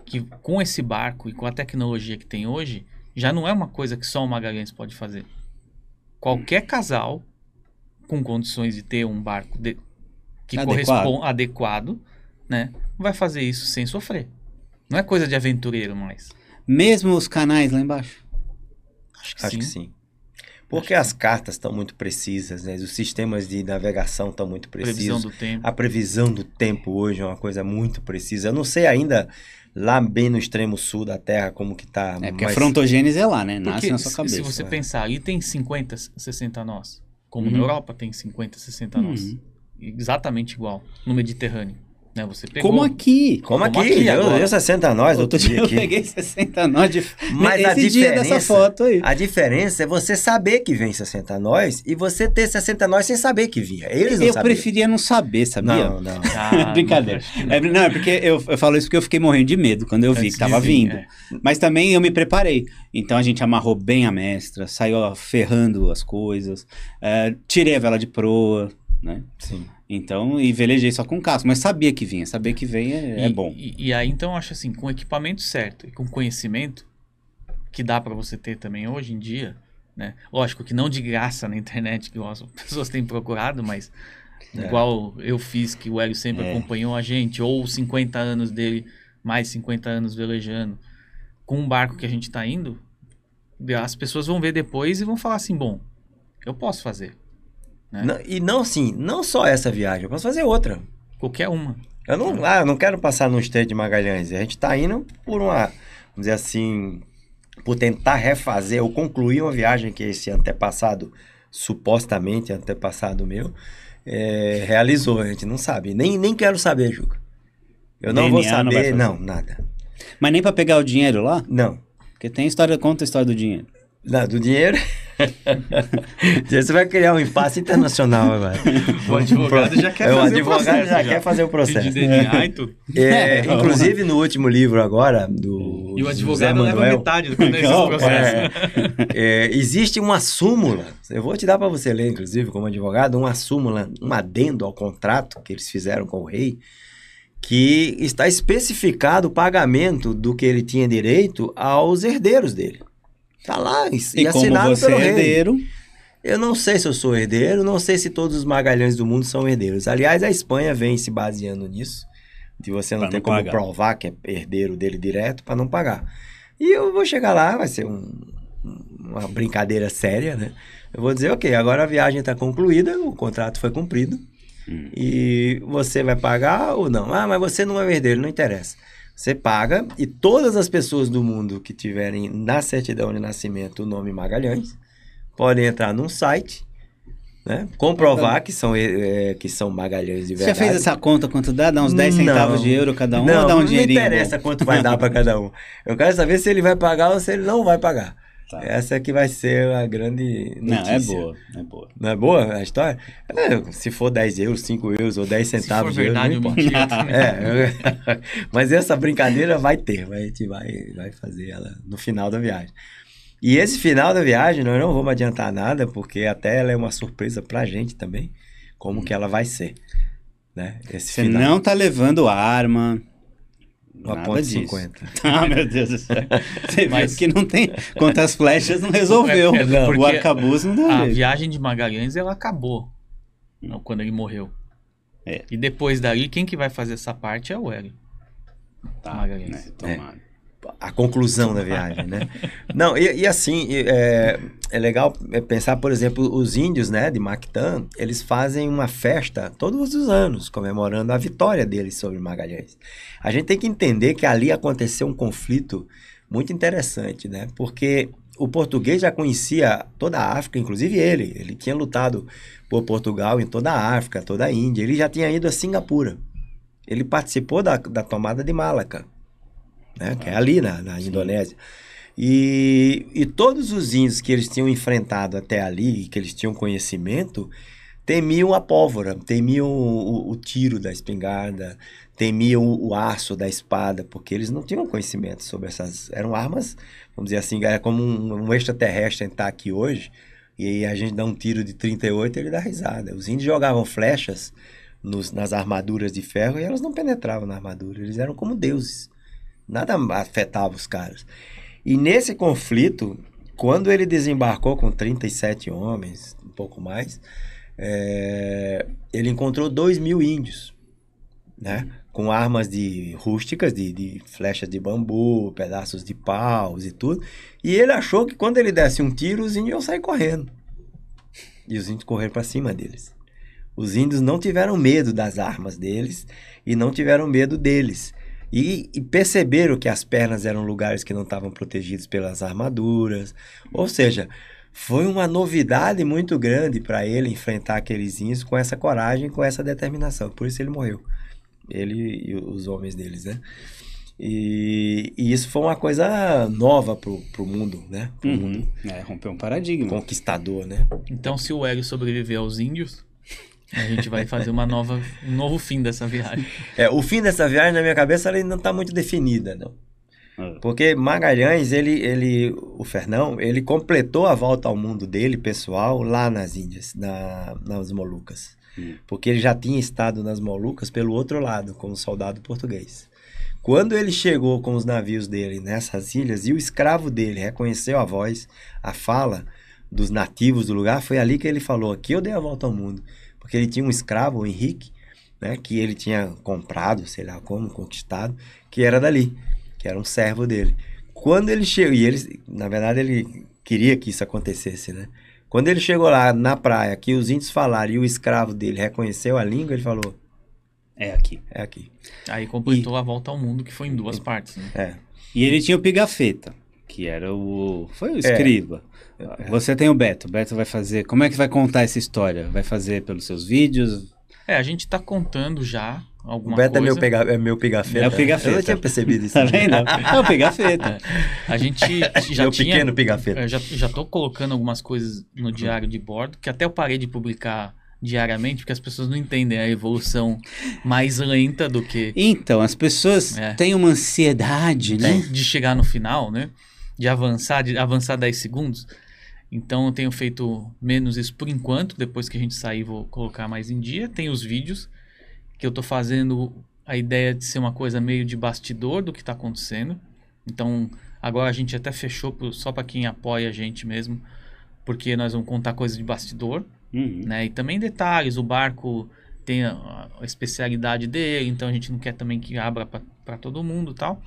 que com esse barco e com a tecnologia que tem hoje, já não é uma coisa que só o Magalhães pode fazer. Qualquer casal com condições de ter um barco de- que Adequado. corresponde adequado, né, vai fazer isso sem sofrer. Não é coisa de aventureiro mais. Mesmo os canais lá embaixo. Acho que Acho sim. que sim. Porque as cartas estão muito precisas, né? Os sistemas de navegação estão muito precisos. Previsão do tempo. A previsão do tempo hoje é uma coisa muito precisa. Eu não sei ainda lá bem no extremo sul da Terra como que tá. É porque mas... a frontogênese é lá, né? Nasce porque na sua cabeça. Se você é. pensar, ali tem 50, 60 nós. Como uhum. na Europa tem 50, 60 nós. Uhum. Exatamente igual. No Mediterrâneo. Né? Você pegou... Como aqui. Como, Como aqui. aqui eu, eu 60 nós outro dia, eu peguei 60 nós de... Mas Esse a dia diferença, dessa foto aí. A diferença é você saber que vem 60 nós e você ter 60 nós sem saber que vinha. Eles não Eu sabiam. preferia não saber, sabia? Não, não. Ah, Brincadeira. Não, é, não, é porque eu, eu falo isso porque eu fiquei morrendo de medo quando eu vi Antes que tava vir, vindo. É. Mas também eu me preparei. Então a gente amarrou bem a mestra, saiu ferrando as coisas, é, tirei a vela de proa, né? Sim. Então, e velejei só com casco, mas sabia que vinha, saber que vem é, é e, bom. E, e, aí, então, acho assim, com equipamento certo e com conhecimento, que dá para você ter também hoje em dia, né? Lógico que não de graça na internet, que as pessoas têm procurado, mas é. igual eu fiz, que o Hélio sempre é. acompanhou a gente, ou 50 anos dele, mais 50 anos velejando, com um barco que a gente está indo, as pessoas vão ver depois e vão falar assim, bom, eu posso fazer. Né? Não, e não assim, não só essa viagem, eu posso fazer outra. Qualquer uma. Eu não, ah, eu não quero passar no Estreito de Magalhães. A gente está indo por uma, vamos dizer assim, por tentar refazer ou concluir uma viagem que esse antepassado, supostamente antepassado meu, é, realizou. A gente não sabe. Nem, nem quero saber, Juca. Eu não DNA vou saber, não, não, nada. Mas nem para pegar o dinheiro lá? Não. Porque tem história, conta a história do dinheiro. Não, do dinheiro. Você vai criar um impasse internacional agora. O advogado já quer é, fazer o processo. O advogado já, já, quer fazer o processo. DNA e tudo. É, inclusive, no último livro agora, do. E o advogado leva metade do processo. É, é, existe uma súmula. Eu vou te dar para você ler, inclusive, como advogado, uma súmula, um adendo ao contrato que eles fizeram com o rei que está especificado o pagamento do que ele tinha direito aos herdeiros dele. Tá lá e, e assinado como você pelo é herdeiro. Rei. Eu não sei se eu sou herdeiro, não sei se todos os magalhães do mundo são herdeiros. Aliás, a Espanha vem se baseando nisso, de você não pra ter não como pagar. provar que é herdeiro dele direto para não pagar. E eu vou chegar lá, vai ser um, uma brincadeira séria, né? Eu vou dizer, ok, agora a viagem está concluída, o contrato foi cumprido, hum. e você vai pagar ou não? Ah, mas você não é herdeiro, não interessa. Você paga e todas as pessoas do mundo que tiverem na certidão de nascimento o nome Magalhães podem entrar num site, né? Comprovar que são, é, que são Magalhães de verdade. Você já fez essa conta quanto dá? Dá uns 10 centavos de euro cada um não, ou dá um? Não interessa bom? quanto vai dar para cada um. Eu quero saber se ele vai pagar ou se ele não vai pagar. Tá. Essa é que vai ser a grande notícia. Não, é boa, é boa. Não é boa a história? É, se for 10 euros, 5 euros ou 10 centavos se for verdade, de euro, é, mas essa brincadeira vai ter, a gente vai, vai fazer ela no final da viagem. E esse final da viagem, nós não vamos adiantar nada, porque até ela é uma surpresa pra gente também, como que ela vai ser. Né? Esse Você final. não tá levando arma, uma ponto disso. 50. Ah, meu Deus do céu. Você Mas... que não tem. Quantas flechas não resolveu. É, é, não, o arcabouço não deu. A viagem de Magalhães ela acabou não, quando ele morreu. É. E depois dali, quem que vai fazer essa parte é o Hélio. Tá, Magalhães. Né? Tomado. É a conclusão da viagem, né? Não, e, e assim, é, é, legal pensar, por exemplo, os índios, né, de Mactan, eles fazem uma festa todos os anos, comemorando a vitória deles sobre Magalhães. A gente tem que entender que ali aconteceu um conflito muito interessante, né? Porque o português já conhecia toda a África, inclusive ele. Ele tinha lutado por Portugal em toda a África, toda a Índia. Ele já tinha ido a Singapura. Ele participou da, da tomada de Malaca né? que é ali na, na Indonésia. E, e todos os índios que eles tinham enfrentado até ali, que eles tinham conhecimento, temiam a pólvora, temiam o, o, o tiro da espingarda, temiam o, o, aço da espada, porque eles não tinham conhecimento sobre essas. Eram armas, vamos dizer assim, era como um, um extraterrestre entrar aqui hoje, e a gente dá um tiro de 38 ele dá risada. Os índios jogavam flechas nos, nas armaduras de ferro e elas não penetravam na armadura, eles eram como deuses. Nada afetava os caras. E nesse conflito, quando ele desembarcou com 37 homens, um pouco mais, é, ele encontrou 2 mil índios, né? Com armas de rústicas, de, de, flechas de bambu, pedaços de paus e tudo. E ele achou que quando ele desse um tiro, os índios iam sair correndo. E os índios correram para cima deles. Os índios não tiveram medo das armas deles e não tiveram medo deles. E, e, perceberam que as pernas eram lugares que não estavam protegidos pelas armaduras. Ou seja, foi uma novidade muito grande para ele enfrentar aqueles índios com essa coragem, com essa determinação. Por isso ele morreu. Ele e os homens deles, né? E, e, isso foi uma coisa nova pro, pro mundo, né? Pro uhum. mundo. É, rompeu um paradigma. Conquistador, né? Então, se o Hélio sobreviver aos índios, a gente vai fazer uma nova, um novo fim dessa viagem. É, o fim dessa viagem, na minha cabeça, ela não está muito definida, não. Ah. Porque Magalhães, ele, ele, o Fernão, ele completou a volta ao mundo dele, pessoal, lá nas Índias, na, nas Molucas. Hum. Porque ele já tinha estado nas Molucas pelo outro lado, como soldado português. Quando ele chegou com os navios dele nessas ilhas e o escravo dele reconheceu a voz, a fala dos nativos do lugar, foi ali que ele falou: Aqui eu dei a volta ao mundo. Porque ele tinha um escravo, o Henrique, né, que ele tinha comprado, sei lá como, conquistado, que era dali, que era um servo dele. Quando ele chegou, e ele, na verdade, ele queria que isso acontecesse, né? Quando ele chegou lá na praia, que os índios falaram e o escravo dele reconheceu a língua, ele falou: é aqui. É aqui. Aí completou e... a volta ao mundo, que foi em duas partes. Né? É. E ele tinha o Pigafetta, que era o. Foi o escriba. É. Você tem o Beto. O Beto vai fazer. Como é que vai contar essa história? Vai fazer pelos seus vídeos? É, a gente está contando já alguma o Beto coisa. É meu, pega, é meu pigafeta. É o pigafeta. Eu não tinha percebido isso. tá vendo? É o pigafeta. É. A gente já meu tinha... pequeno pigafeta. Já, já tô colocando algumas coisas no diário de bordo, que até eu parei de publicar diariamente, porque as pessoas não entendem a evolução mais lenta do que. Então, as pessoas é. têm uma ansiedade, né? De, chegar no final, né? De avançar, de avançar 10 segundos. Então eu tenho feito menos isso por enquanto. Depois que a gente sair, vou colocar mais em dia. Tem os vídeos que eu tô fazendo a ideia de ser uma coisa meio de bastidor do que está acontecendo. Então agora a gente até fechou pro, só para quem apoia a gente mesmo, porque nós vamos contar coisas de bastidor. Uhum. Né? E também detalhes, o barco tem a, a, especialidade dele, então a gente não quer também que abra para todo mundo tal.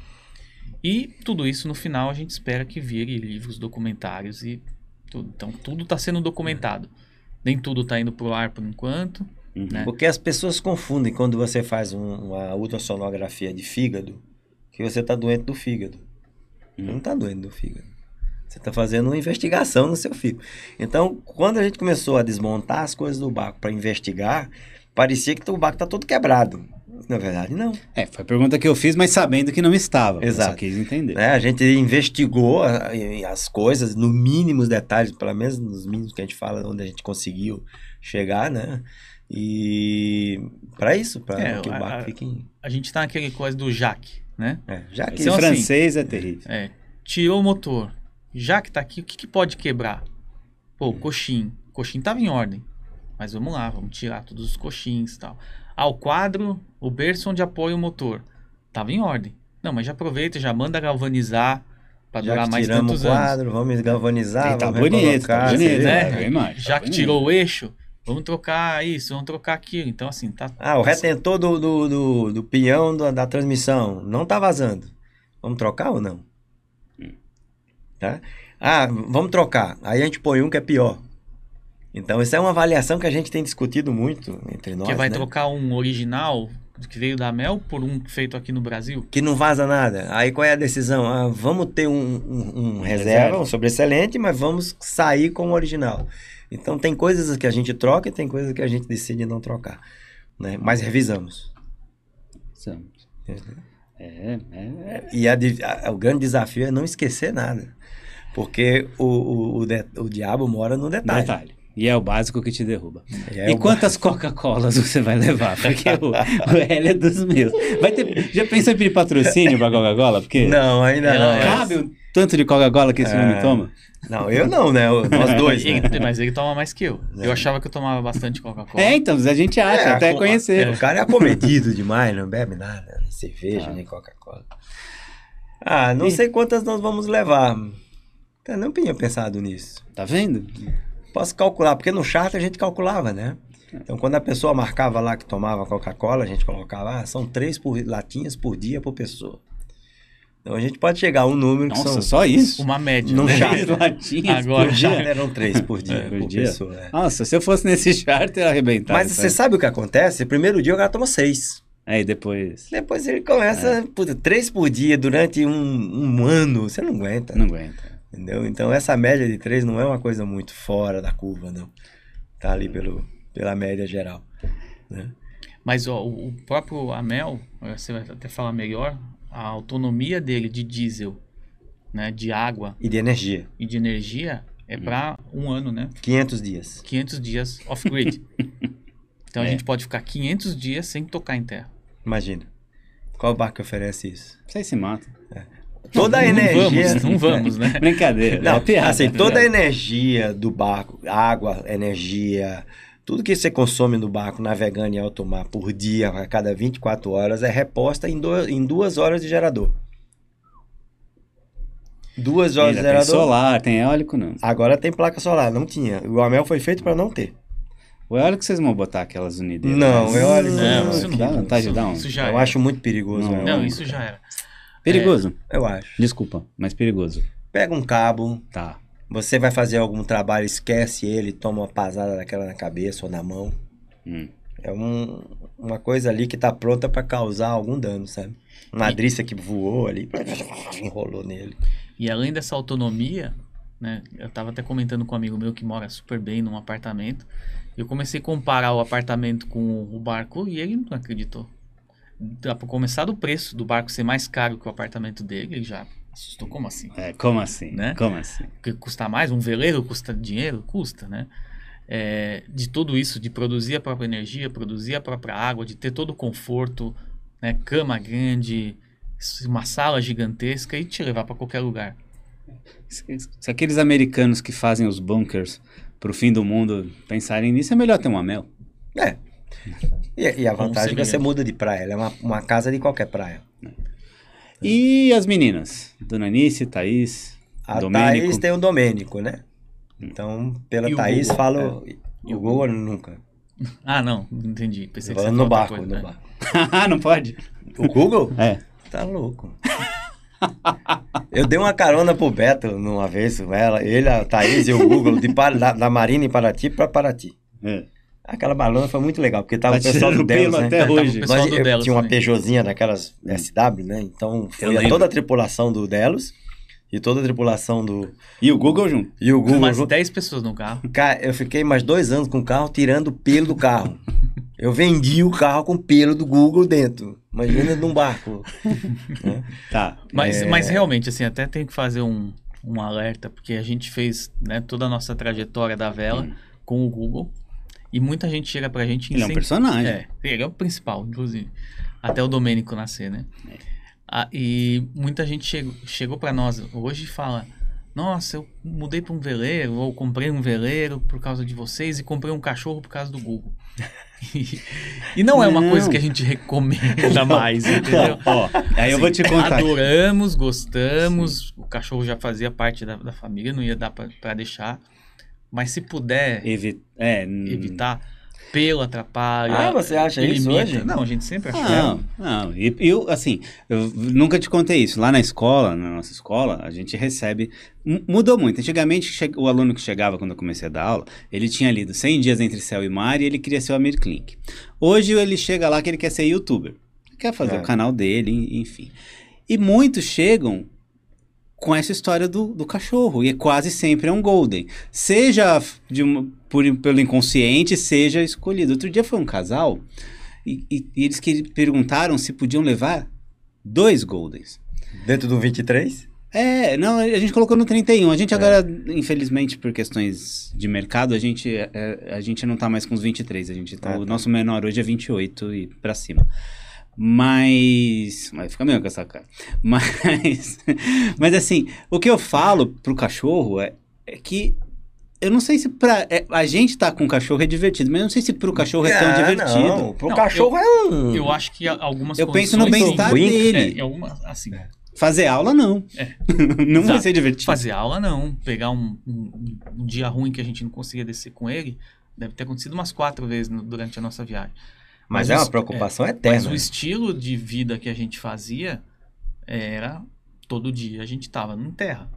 E tudo isso no final a gente espera que vire livros, documentários e tudo. Então tudo está sendo documentado. Nem tudo está indo para o ar por enquanto. Uhum. Né? Porque as pessoas confundem quando você faz um, uma ultrassonografia de fígado que você está doente do fígado. Uhum. Não está doente do fígado. Você está fazendo uma investigação no seu filho. Então, quando a gente começou a desmontar as coisas do barco para investigar, parecia que o barco está todo quebrado. Na verdade, não. É, foi a pergunta que eu fiz, mas sabendo que não estava. Exato. Só quis entender. É, a gente investigou as coisas no mínimos detalhes, pelo menos nos mínimos que a gente fala, onde a gente conseguiu chegar, né? E para isso, para é, que o barco a, fique. Em... A gente está naquele coisa do Jacques, né? É, Jacques. Então, francês assim, é terrível. É, tirou o motor, já que tá aqui, o que, que pode quebrar? Pô, coxim. Coxim tava em ordem. Mas vamos lá, vamos tirar todos os coxins e tal. Ah, o quadro, o berço onde apoia o motor. Tava em ordem. Não, mas já aproveita, já manda galvanizar para durar mais tantos o quadro, anos. vamos galvanizar, tá vamos bonito, tá bonito, né? né? já que tirou o eixo, vamos trocar isso, vamos trocar aquilo. Então, assim, tá... Ah, o retentor do, do, do, do pinhão da, da transmissão não tá vazando. Vamos trocar ou não? Tá? Ah, vamos trocar. Aí a gente põe um que é pior. Então, isso é uma avaliação que a gente tem discutido muito entre nós. Que vai né? trocar um original que veio da Mel por um feito aqui no Brasil? Que não vaza nada. Aí qual é a decisão? Ah, vamos ter um, um, um reserva, um sobreexcelente, mas vamos sair com o original. Então, tem coisas que a gente troca e tem coisas que a gente decide não trocar. Né? Mas revisamos. Revisamos. É, é, é. E a, a, o grande desafio é não esquecer nada. Porque o, o, o, de, o diabo mora no detalhe. detalhe. E é o básico que te derruba. É e quantas Coca-Colas você vai levar? Porque o, o L é dos meus. Vai ter, já pensou em pedir patrocínio pra Coca-Cola? Porque não, ainda não. Cabe o tanto de Coca-Cola que esse é... homem toma? Não, eu não, né? Nós dois. Né? Mas ele toma mais que eu. Eu achava que eu tomava bastante Coca-Cola. É, então, a gente acha, é, até conhecer. O cara é acometido demais, não bebe nada, nem cerveja, ah. nem Coca-Cola. Ah, não e... sei quantas nós vamos levar. Eu não tinha pensado nisso. Tá vendo? Posso calcular, porque no charter a gente calculava, né? Então, quando a pessoa marcava lá que tomava Coca-Cola, a gente colocava, ah, são três por, latinhas por dia por pessoa. Então a gente pode chegar a um número Nossa, que são... só isso? Uma média. Num né? charter. latinhas Agora por dia. eram três por dia, É, por por dia? pessoa. é. Nossa, se eu fosse nesse charter, eu ia arrebentar. Mas você sabe o que acontece? Primeiro dia o cara toma seis. Aí depois... Depois ele começa, É. puta, três por dia durante um, um ano. Você não aguenta. Não aguenta. Entendeu? Então essa média de três não é uma coisa muito fora da curva, não. Tá ali pelo, pela média geral. né? Mas ó, o próprio Amel, eh, você vai até falar melhor, a autonomia dele de diesel, né, de água E de energia. e de energia é para um ano, né? 500 dias. 500 dias off-grid. então a É. gente pode ficar 500 dias sem tocar em terra. Imagina. Qual barco que oferece isso? Vocês se matam. Toda a não energia. vamos, não vamos, né? Brincadeira. Não, é piada. assim, é toda a energia do barco, água, energia, tudo que você consome no barco navegando em alto mar por dia, a cada 24 horas, é reposta em, do, em duas horas de gerador. Duas horas de tem gerador. solar, tem eólico, não. Agora tem placa solar, não tinha. O Amel foi feito para não ter. O eólico vocês vão botar aquelas unidades. Não, eólico Não, não. isso não. Dá vontade de dar um. Isso já Eu era. acho muito perigoso. Não, né? Não, isso já era. Perigoso. Eu acho. Desculpa, mas perigoso. Pega um cabo, Tá. você vai fazer algum trabalho, esquece ele, toma uma pasada daquela na cabeça ou na mão. Hum. É um- uma coisa ali que tá pronta para causar algum dano, sabe? Uma E- que voou ali, enrolou nele. E além dessa autonomia, né? Eu tava até comentando com um amigo meu que mora super bem num apartamento. Eu comecei a comparar o apartamento com o barco e ele não acreditou. Dá pra começar do preço do barco ser mais caro que o apartamento dele, ele já assustou. Como assim? É, como assim? Né? Como assim? Porque custa mais? Um veleiro custa dinheiro? Custa, né? É, de tudo isso, de produzir a própria energia, produzir a própria água, de ter todo o conforto, né? cama grande, uma sala gigantesca e te levar para qualquer lugar. Se, se aqueles americanos que fazem os bunkers pro fim do mundo pensarem nisso, é melhor ter um anel. É. E, e a vantagem é que você muda de praia. Ela é uma, uma casa de qualquer praia. E as meninas? Dona Anice, Thaís, A Domênico. Thaís tem o Domênico, né? Então, pela E Thaís, Google, falo. E O Google nunca. Ah, não, entendi. Pensei que você no barco, outra no coisa, né? barco. Ah, não pode? O Google? É. Tá louco. Eu dei uma carona pro Beto numa vez, com ela, ele, a Thaís e o Google, de, da, da Marina em Paraty pra Paraty. é. Aquela balona foi muito legal, porque tava Tá o pessoal do Delos, pelo né? até hoje. Nós, do Delos tinha uma também. Peugeotzinha daquelas SW, né? Então foi toda a tripulação do Delos e toda a tripulação do. E o Google junto. E o Com Google. mais junto. 10 pessoas no carro. Cara, eu fiquei mais dois anos com o carro tirando o pelo do carro. Eu vendi o carro com pelo do Google dentro. Imagina num barco. né? Tá. Mas, É. mas realmente, assim, até tem que fazer um, um alerta, porque a gente fez né, toda a nossa trajetória da vela Hum. com o Google. E muita gente chega pra gente Ele é um personagem. É, ele é o principal, inclusive. Até o Domênico nascer, né? Ah, e muita gente chegou, chegou para nós hoje e fala: Nossa, eu mudei para um veleiro, ou comprei um veleiro por causa de vocês, e comprei um cachorro por causa do Google. e, e não é uma Não. coisa que a gente recomenda mais, entendeu? Ó, aí eu vou te contar. Adoramos, gostamos. O cachorro já fazia parte da, da família, não ia dar para deixar. Mas se puder Evi é, evitar, pelo atrapalha. Ah, você acha isso limita. hoje? Não, a gente sempre achou. Não, não. E eu, assim, eu nunca te contei isso. Lá na escola, na nossa escola, a gente recebe. Mudou muito. Antigamente, o aluno que chegava quando eu comecei a dar aula, ele tinha lido 100 Dias Entre Céu e Mar e ele queria ser o Amir Klink. Hoje ele chega lá que ele quer ser youtuber. Quer fazer É. o canal dele, en- enfim. E muitos chegam com essa história do, do cachorro. E quase sempre é um Golden. Seja de uma- por, pelo inconsciente, seja escolhido. Outro dia foi um casal e, e- e eles que perguntaram se podiam levar dois Goldens. Dentro do 23? É, não, a gente colocou no 31. A gente agora, infelizmente, por questões de mercado, a gente, é, a gente não tá mais com os 23. A gente tá, Ah, o tá. nosso menor hoje é 28 e pra cima. Mas. Vai ficar meio com essa cara. Mas. Mas assim, o que eu falo pro cachorro é, é que. Eu não sei se pra. é, a gente tá com o cachorro é divertido, mas eu não sei se pro cachorro é tão Ah, divertido. Não, pro Não, cachorro é um. Eu acho que algumas Eu penso no bem-estar dele. É, algumas, assim, Fazer aula, não. É. não vai Exato. ser divertido. fazer aula não. Pegar um, um- um dia ruim que a gente não conseguia descer com ele, deve ter acontecido umas quatro vezes no- durante a nossa viagem. Mas Mas é uma preocupação Mas eterna. o estilo de vida que a gente fazia era todo dia a gente estava em terra.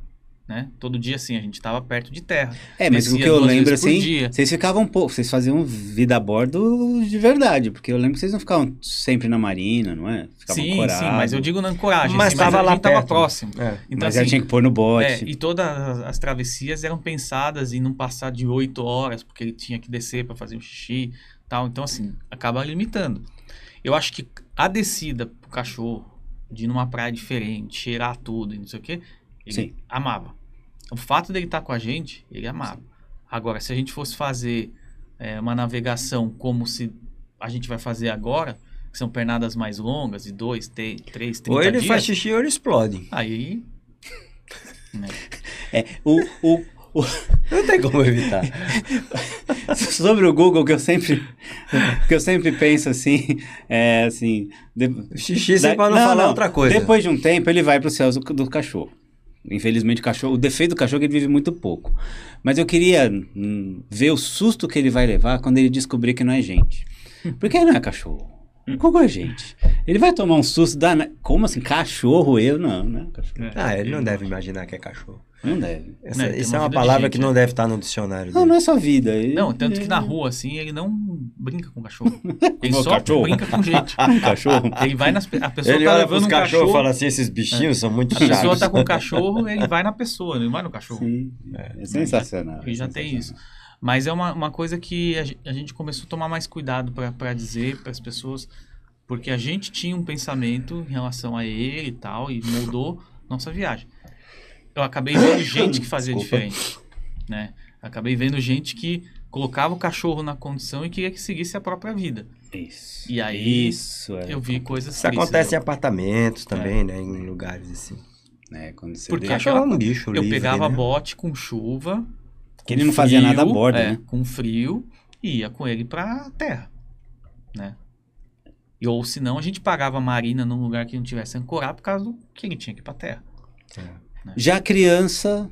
Né? Todo dia, assim, a gente estava perto de terra. É, mas o que eu lembro, assim, vocês ficavam um pouco, vocês faziam vida a bordo de verdade, porque eu lembro que vocês não ficavam sempre na marina, não é? Ficavam sim, sim, mas eu digo na ancoragem, mas estava assim, lá perto. tava próximo. É. Então, mas assim, já tinha que pôr no bote. É, e todas as travessias eram pensadas em não passar de oito horas, porque ele tinha que descer para fazer um xixi tal. Então, assim, acaba limitando. Eu acho que a descida pro cachorro, de ir numa praia diferente, cheirar tudo e não sei o quê, ele Sim. amava. O fato dele estar tá com a gente, ele amava. Agora, se a gente fosse fazer é, uma navegação como se a gente vai fazer agora, que são pernadas mais longas, de dois, três, três, trinta Ou ele dias, faz xixi ou ele explode. Aí... Né? É, o, o, o... Não tem como evitar. Sobre o Google, que eu sempre, que eu sempre penso assim, é assim... De... Xixi, da... para não, não falar não. outra coisa. Depois de um tempo, ele vai para o céu do, do cachorro. Infelizmente, o cachorro, o defeito do cachorro é que ele vive muito pouco. Mas eu queria hum, ver o susto que ele vai levar quando ele descobrir que não é gente. Porque não é cachorro. Como é gente? Ele vai tomar um susto da. Como assim? Cachorro? Eu não, né? Cachorro. Ah, ele não deve imaginar que é cachorro. Não deve. Essa, não, isso é uma palavra gente, que não né? deve estar no dicionário. Não, dele. não é só vida. Ele, não, tanto que na rua, assim, ele não brinca com cachorro. Ele só cachorro? brinca com gente. cachorro. Ele vai nas. A pessoa ele tá olha levando um cachorro e fala assim: esses bichinhos é. são muito chatos. A pessoa tá com um cachorro, ele vai na pessoa, ele não vai no cachorro. Sim. É, é sensacional. Ele já é tem isso. Mas é uma, uma coisa que a gente começou a tomar mais cuidado para dizer para as pessoas, porque a gente tinha um pensamento em relação a ele e tal, e mudou nossa viagem eu acabei vendo gente que fazia Desculpa. diferente, né? Acabei vendo gente que colocava o cachorro na condição e queria que seguisse a própria vida. Isso. E aí Isso é eu vi coisas Isso acontece em apartamentos também, é. né? Em lugares assim. É, quando você Porque cachorro é um bicho Eu livre, pegava né? bote com chuva. Que ele não frio, fazia nada a bordo, é, né? Com frio e ia com ele pra terra, né? E, ou senão a gente pagava a marina num lugar que não tivesse ancorar por causa do que ele tinha que ir pra terra. É. Né? Já a criança.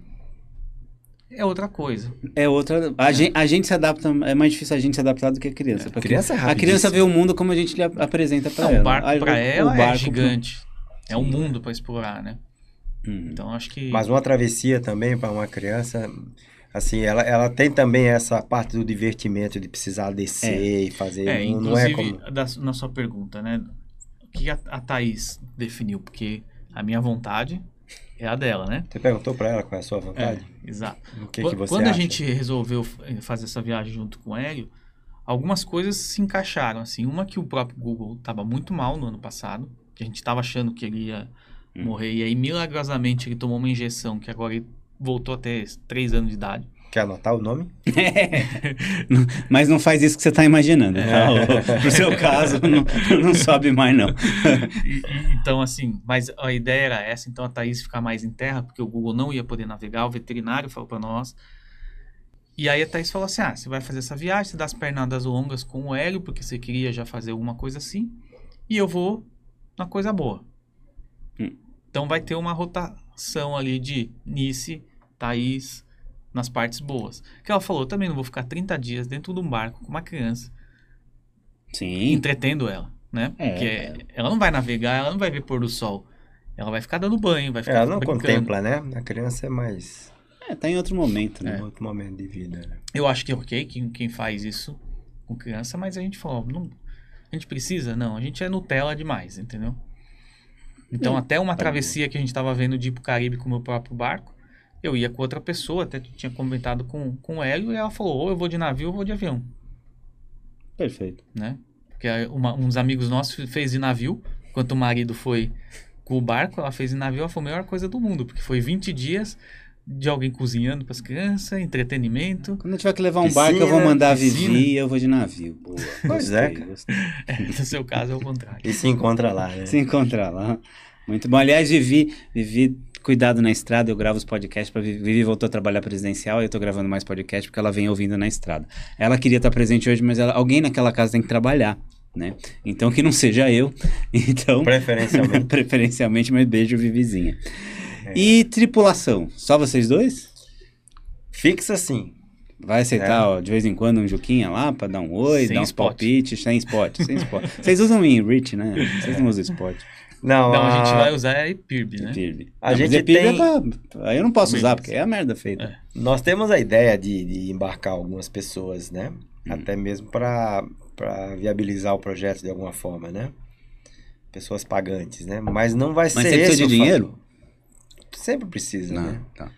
É outra coisa. É outra. A, é. Gente, a gente se adapta. É mais difícil a gente se adaptar do que a criança. É. A criança é A criança vê o mundo como a gente lhe apresenta para ela. O barco para ela o é barco é gigante. Pro... É um mundo para explorar, né? Uhum. Então acho que. Mas uma travessia também para uma criança. Assim, ela, ela tem também essa parte do divertimento de precisar descer é. e fazer. É, não, inclusive, não é como... da, na sua pergunta, né? O que a, a Thaís definiu? Porque a minha vontade é a dela, né? Você perguntou para ela qual é a sua vontade? É, exato. O que, que você Quando acha? a gente resolveu fazer essa viagem junto com o Hélio, algumas coisas se encaixaram, assim. Uma que o próprio Google estava muito mal no ano passado, que a gente estava achando que ele ia hum. morrer, e aí milagrosamente ele tomou uma injeção que agora ele voltou a ter 3 anos de idade. Quer anotar o nome? Mas não faz isso que você está imaginando. É. Tá? Pro seu caso, não, não sobe mais, não. E, então, assim, mas a ideia era essa. Então, a Thaís ficar mais em terra, porque o Google não ia poder navegar. O veterinário falou para nós. E aí a Thaís falou assim, ah, você vai fazer essa viagem, você dá as pernadas longas com o Hélio, porque você queria já fazer alguma coisa assim. E eu vou na coisa boa. Hum. Então, vai ter uma rotação ali de Nice, Thaís nas partes boas. Que ela falou, também não vou ficar 30 dias dentro de um barco com uma criança. Sim. Entretendo ela, né? É, Porque ela não vai navegar, ela não vai ver pôr do sol. Ela vai ficar dando banho, vai ficar Ela não brincando. contempla, né? A criança é mais... É, tá em outro momento, né? É. Outro momento de vida, né? Eu acho que é ok quem, quem faz isso com criança, mas a gente falou, não, a gente precisa? Não, a gente é Nutella demais, entendeu? Então, hum, até uma travessia que a gente estava vendo de ir pro Caribe com o meu próprio barco, eu ia com outra pessoa, até tinha comentado com, com o Hélio, e ela falou, ou eu vou de navio ou eu vou de avião. Perfeito. Né? Porque uma, uns amigos nossos fez de navio, enquanto o marido foi com o barco, ela fez de navio, ela foi a melhor coisa do mundo, porque foi 20 dias de alguém cozinhando para as crianças, entretenimento. Quando eu tiver que levar um piscina, barco, eu vou mandar piscina. a Vivi e eu vou de navio. Boa. Pois é, cara. É, no seu caso é o contrário. E se encontra lá, né? Se encontra lá. Muito bom. Aliás, Vivi, Vivi cuidado na estrada, eu gravo os podcasts para Vivi voltou a trabalhar presidencial e eu tô gravando mais podcast porque ela vem ouvindo na estrada. Ela queria estar presente hoje, mas ela, alguém naquela casa tem que trabalhar. Né? Então que não seja eu. Então, preferencialmente. preferencialmente, mas beijo Vivizinha. É. E tripulação, só vocês dois? Fixa sim. Vai aceitar, é. ó, de vez em quando, um Juquinha lá pra dar um oi, sem dar uns spot. palpites, sem spot, sem spot. Vocês usam em Rich, né? Vocês não usam spot. Não, então a... a gente vai usar é IPIRB, né? IPIRB. A não, gente é tem... É pra... Aí eu não posso usar, porque é a merda feita. É. Nós temos a ideia de, de embarcar algumas pessoas, né? Hum. Até mesmo para viabilizar o projeto de alguma forma, né? Pessoas pagantes, né? Mas não vai Mas ser esse precisa de dinheiro? Sempre precisa, não, né? Tá.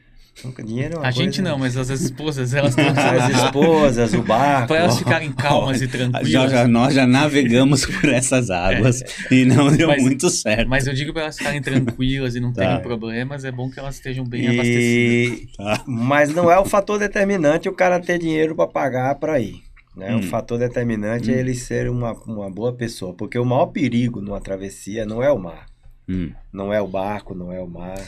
Nunca dinheiro é uma A coisa... gente não, mas as esposas, elas estão As esposas, o barco. Para elas ficarem calmas e tranquilas. Já, já, nós já navegamos por essas águas é. e não deu mas, muito certo. Mas eu digo para elas ficarem tranquilas e não tá. terem problemas, é bom que elas estejam bem e... abastecidas. Tá. Mas não é o fator determinante o cara ter dinheiro para pagar para ir. Né? Hum. O fator determinante é hum. é ele ser uma, uma boa pessoa. Porque o maior perigo numa travessia não é o mar. Hum. Não é o barco, não é o mar.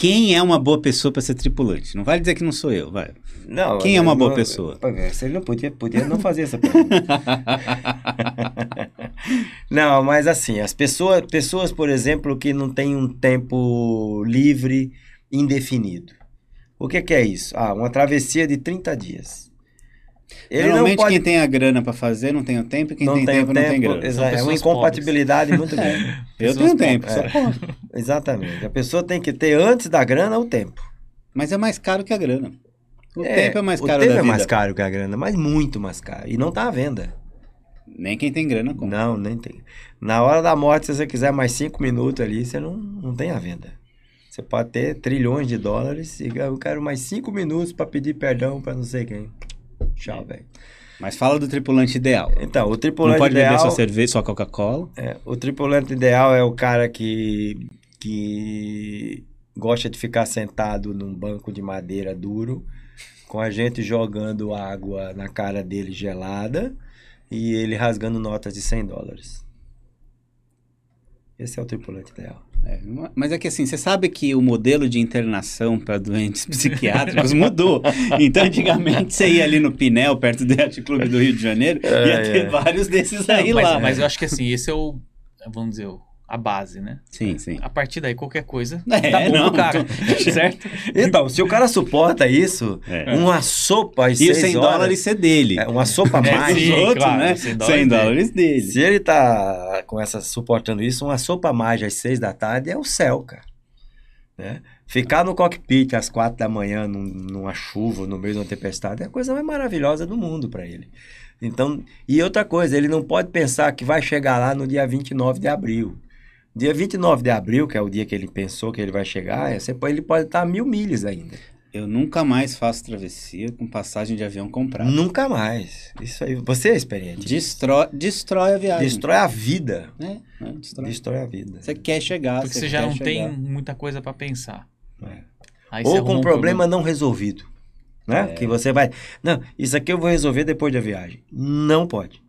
Quem é uma boa pessoa para ser tripulante? Não vale dizer que não sou eu, vai. Não, Quem é uma boa não, pessoa? Você não podia, podia não fazer essa pergunta. não, mas assim, as pessoas, pessoas, por exemplo, que não têm um tempo livre indefinido. O que, que é isso? Ah, uma travessia de 30 dias. Ele Normalmente pode... quem tem a grana para fazer não tem o tempo, e quem não tem, tem tempo, tempo, não tem grana. Exato, é uma incompatibilidade pobres. muito grande. Eu tenho tempo, é. Exatamente. A pessoa tem que ter antes da grana o tempo. Mas é mais caro que a grana. O é, tempo é mais caro O tempo é mais caro que a grana, mas muito mais caro. E não está à venda. Nem quem tem grana compra. Não, nem tem. Na hora da morte, se você quiser mais cinco minutos ali, você não, não tem a venda. Você pode ter trilhões de dólares e eu quero mais cinco minutos para pedir perdão para não sei quem. Tchau, velho. Mas fala do tripulante ideal. Então, o tripulante ideal... Não pode ideal, beber só cerveja, só Coca-Cola. É, o tripulante ideal é o cara que, que gosta de ficar sentado num banco de madeira duro, com a gente jogando água na cara dele gelada e ele rasgando notas de 100 dólares. Esse é o tripulante ideal. É, mas é que assim, você sabe que o modelo de internação para doentes psiquiátricos mudou. Então, antigamente, você ia ali no Pinel, perto do Yacht Clube do Rio de Janeiro, é, ia ter é. vários desses aí mas, lá. Mas eu acho que assim, esse é o, vamos dizer, o a base, né? Sim, sim. A partir daí, qualquer coisa é, tá bom não, cara, então, certo? Então, se o cara suporta isso, é. uma sopa às E 100 horas, dólares é dele. É, uma sopa a mais. É, sim, outros, claro, né? 100 dólares, 100 dólares dele. Se ele tá com essa, suportando isso, uma sopa a mais às 6 da tarde é o céu, cara. Né? Ficar no cockpit às 4 da manhã, num, numa chuva, no meio de uma tempestade, é a coisa mais maravilhosa do mundo para ele. Então, e outra coisa, ele não pode pensar que vai chegar lá no dia 29 de abril. Dia 29 de abril, que é o dia que ele pensou que ele vai chegar, você, ele pode estar a mil milhas ainda. Eu nunca mais faço travessia com passagem de avião comprada. Nunca mais. Isso aí, você é experiente. Destrói, destrói a viagem. Destrói a vida. É, é destrói. destrói. a vida. Você quer chegar. Porque você, já não chegar. tem muita coisa para pensar. É. Ou com um problema, não resolvido. Né? É. Que você vai. Não, isso aqui eu vou resolver depois da viagem. Não pode.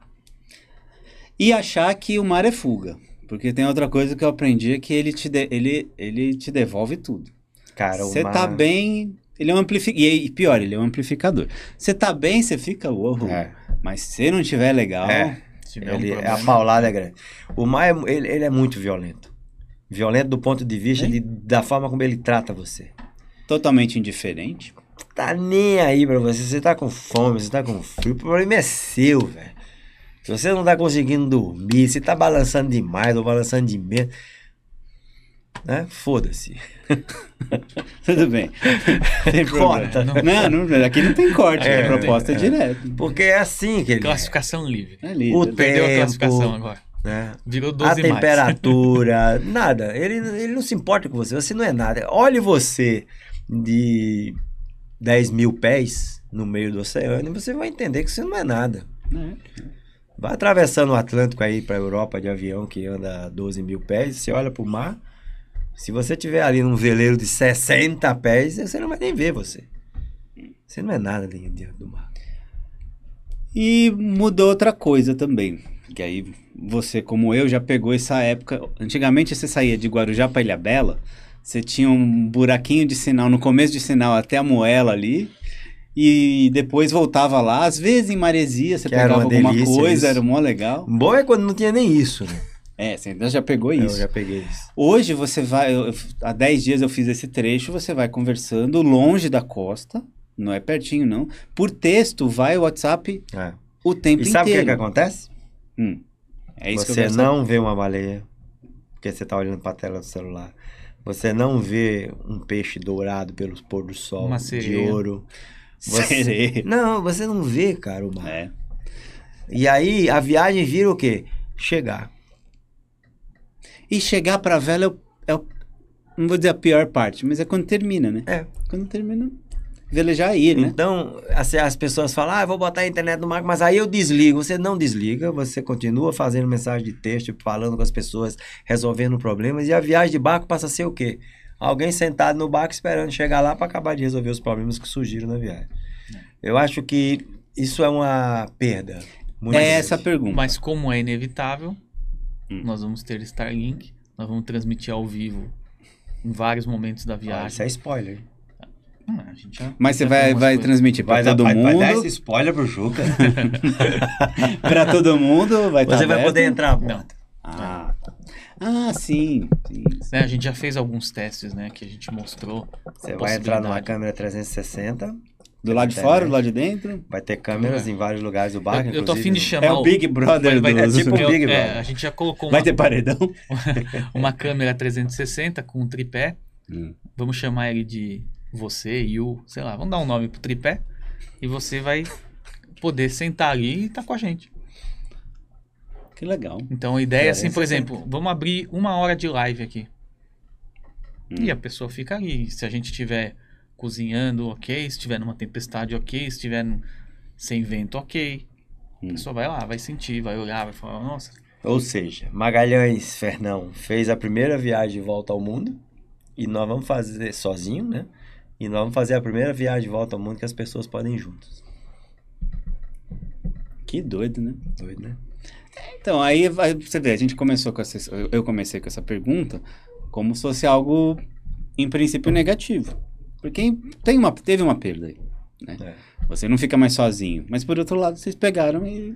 E achar que o mar é fuga. Porque tem outra coisa que eu aprendi é que ele te, de, ele, ele te devolve tudo. Cara, Você uma... tá bem. Ele é um amplificador. E pior, ele é um amplificador. Você tá bem, você fica uou. É. Mas se não tiver legal. É. Ele, um a paulada é grande. O mar, é, ele, ele, é muito violento. Violento do ponto de vista de, da forma como ele trata você. Totalmente indiferente. Tá nem aí pra você. Você tá com fome, você tá com frio. O problema é seu, velho. Se você não tá conseguindo dormir, se tá balançando demais ou balançando de menos, né? Foda-se. Tudo bem. Tem Corta. Não, não, aqui não tem corte, é, a proposta é, é direto. Porque é assim que ele Classificação é. livre. É livre. O Perdeu tempo, a classificação agora. Né? Virou 12 A temperatura, mais. nada. Ele, ele não se importa com você, você não é nada. Olhe você de 10 mil pés no meio do oceano e você vai entender que você não é nada. É. Vai atravessando o Atlântico aí para a Europa de avião que anda a 12 mil pés, você olha para o mar. Se você tiver ali num veleiro de 60 pés, você não vai nem ver você. Você não é nada dentro do mar. E mudou outra coisa também. Que aí você, como eu, já pegou essa época. Antigamente você saía de Guarujá para Ilha Bela, você tinha um buraquinho de sinal no começo de sinal até a moela ali e depois voltava lá. Às vezes em maresia você que pegava alguma coisa, isso. era mó legal. Bom é quando não tinha nem isso, né? É, você então já pegou isso. Eu já peguei isso. Hoje você vai, eu, há 10 dias eu fiz esse trecho, você vai conversando longe da costa, não é pertinho não. Por texto vai o WhatsApp é. o tempo inteiro. E sabe o que, que acontece? Hum, é isso você que eu não vê uma baleia, porque você está olhando para a tela do celular. Você não vê um peixe dourado pelos pôr do sol de ouro. Você... Não, você não vê, cara, o mar. É. E aí a viagem vira o quê? Chegar. E chegar pra vela é o, é o- Não vou dizer a pior parte, mas é quando termina, né? É. Quando termina. Velejar aí, né? Então, assim, as pessoas falam, ah, eu vou botar a internet no mar, mas aí eu desligo. Você não desliga, você continua fazendo mensagem de texto, falando com as pessoas, resolvendo problemas, e a viagem de barco passa a ser o quê? Alguém sentado no barco esperando chegar lá para acabar de resolver os problemas que surgiram na viagem. Eu acho que isso é uma perda. muito é essa a pergunta. Mas como é inevitável, Hum. nós vamos ter Starlink, nós vamos transmitir ao vivo em vários momentos da Ah, viagem. isso é spoiler. A gente já- Mas você vai, vai coisas. transmitir dar- todo vai, mundo. vai dar esse spoiler pro Juca. pra todo mundo. Vai tá Você vai aberto? poder entrar. Não. Não. Ah, tá. Ah, sim. sim. Né, a gente já fez alguns testes, né? Que a gente mostrou. Você vai entrar numa câmera 360, Do lado de fora, do lado de dentro. vai ter câmeras em vários lugares do barco. Eu, eu tô afim de chamar É o Big Brother vai, vai, dos... é tipo- eu- Big é, Brother. a gente já colocou uma, Vai ter paredão? uma câmera 360 com um tripé. Hum. Vamos chamar ele de você, Yu, sei lá, vamos dar um nome pro tripé. E você vai poder sentar ali e tá com a gente. Que legal. Então a ideia é assim, por 360. exemplo, vamos abrir uma hora de live aqui. Hum. E a pessoa fica ali. Se a gente estiver cozinhando, ok. Se estiver numa tempestade, ok. Se estiver num- sem vento, ok. A Hum. pessoa vai lá, vai sentir, vai olhar, vai falar, nossa, Ou seja, Magalhães Fernão fez a primeira viagem de volta ao mundo e nós vamos fazer sozinho, né? E nós vamos fazer a primeira viagem de volta ao mundo que as pessoas podem ir juntos. Que doido, né? Doido, né? Então, aí vai, você vê, a gente começou com essa. eu- comecei com essa pergunta como se fosse algo, em princípio, negativo. Porque tem uma, teve uma perda aí. Né? É. Você não fica mais sozinho. Mas por outro lado, vocês pegaram e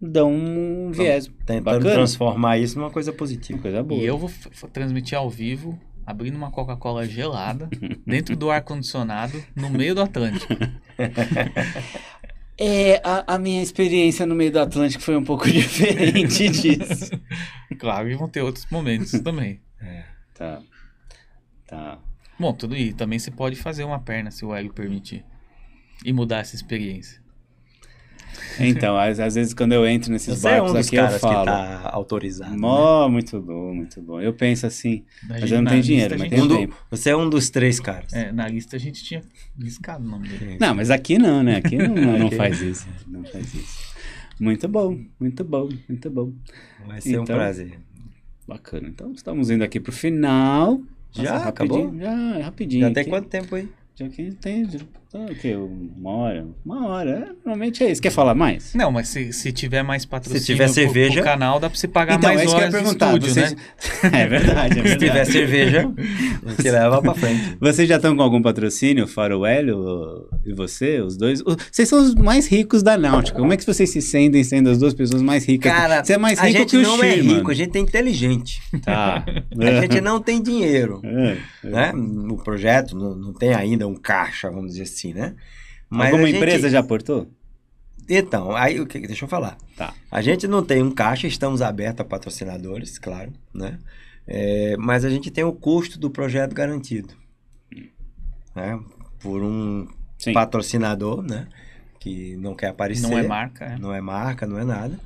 dão um viés. Tentando Bacana. transformar isso numa coisa positiva. Uma coisa boa. E eu vou transmitir ao vivo, abrindo uma Coca-Cola gelada, dentro do ar-condicionado, no meio do Atlântico. É, a, a minha experiência no meio do Atlântico foi um pouco diferente disso. Claro, e vão ter outros momentos também. Tá. Tá. Bom, tudo isso. Também você pode fazer uma perna, se o Hélio permitir. E mudar essa experiência. Então, às, às vezes quando eu entro nesses Você é barcos um dos aqui, eu caras que falo. tá autorizado. né? Mó, muito bom, muito bom. Eu penso assim, Na mas gente- eu não tenho dinheiro, mas tenho Um do- tempo. Você é um dos três caras. É, na lista a gente tinha riscado o nome dele. Não, mas aqui não, né? Aqui não, não faz isso. Não faz isso. Muito bom, muito bom, muito bom. Vai ser um Então, prazer. Bacana. Então, estamos indo aqui pro final. Já? Nossa, Acabou? rapidinho. Já, rapidinho. Já tem aqui. quanto tempo aí? Já que tem. já- tá, o quê? Uma hora? Uma hora. É, normalmente é isso. Quer falar mais? Não, mas se, se tiver mais patrocínio Se tiver pro- cerveja- pro canal, dá pra você pagar então, mais é isso que eu ia horas de perguntar. estúdio, Vocês... né? é verdade, é Se verdade. tiver cerveja, a gente leva pra frente. Vocês já estão com algum patrocínio, fora o Hélio e você, os dois? O- Vocês são os mais ricos da Náutica. Como é que vocês se sentem sendo as duas pessoas mais ricas? Cara, você é mais a rico gente que o não é rico, a gente é inteligente. Tá. A gente não tem dinheiro. É, é. né? No projeto não, não tem ainda um caixa, vamos dizer assim, né? Alguma a gente- empresa já aportou? Então, aí o que deixa eu falar. Tá. A gente não tem um caixa, estamos abertos a patrocinadores, claro, né? É, mas a gente tem o custo do projeto garantido, né? Por um Sim. patrocinador, né? Que não quer aparecer. Não é marca, é. Não é marca, não é nada.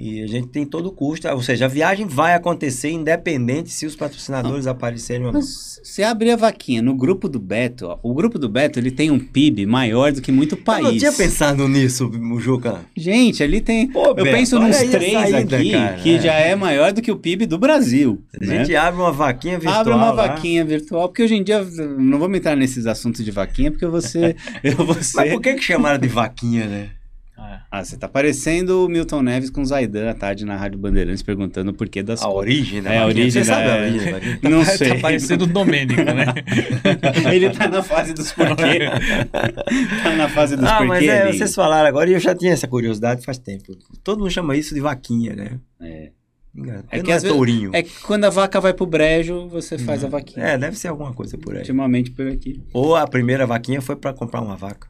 E a gente tem todo o custo, ou seja, a viagem vai acontecer independente se os patrocinadores aparecerem ou não. Mas você abrir a vaquinha no grupo do Beto, ó, o grupo do Beto ele tem um PIB maior do que muito Eu país. não tinha pensado nisso, Juca. Gente, ali tem. Pô, eu Beto, penso nos três saída, aqui cara, que é. já é maior do que o PIB do Brasil. A né? gente abre uma vaquinha virtual. Abre uma lá. vaquinha virtual, porque hoje em dia não vamos entrar nesses assuntos de vaquinha, porque você. eu vou Mas ser. por que, que chamaram de vaquinha, né? É. Ah, você tá parecendo o Milton Neves com o Zaidan à tarde na Rádio Bandeirantes perguntando o porquê das A coisas. origem da É, a origem Você da- sabe a origem da vaquinha? Não sei. Tá parecendo o Domênico, né? Ele tá na fase dos porquê. tá na fase dos Ah, porquê. mas é, ali. vocês falaram agora e eu já tinha essa curiosidade faz tempo. Todo mundo chama isso de vaquinha, né? É. Engano. É É que é às vezes- tourinho. É que quando a vaca vai pro brejo, você faz a vaquinha. É, deve ser alguma coisa por aí. Ultimamente por aqui. Ou a primeira vaquinha foi pra comprar uma vaca.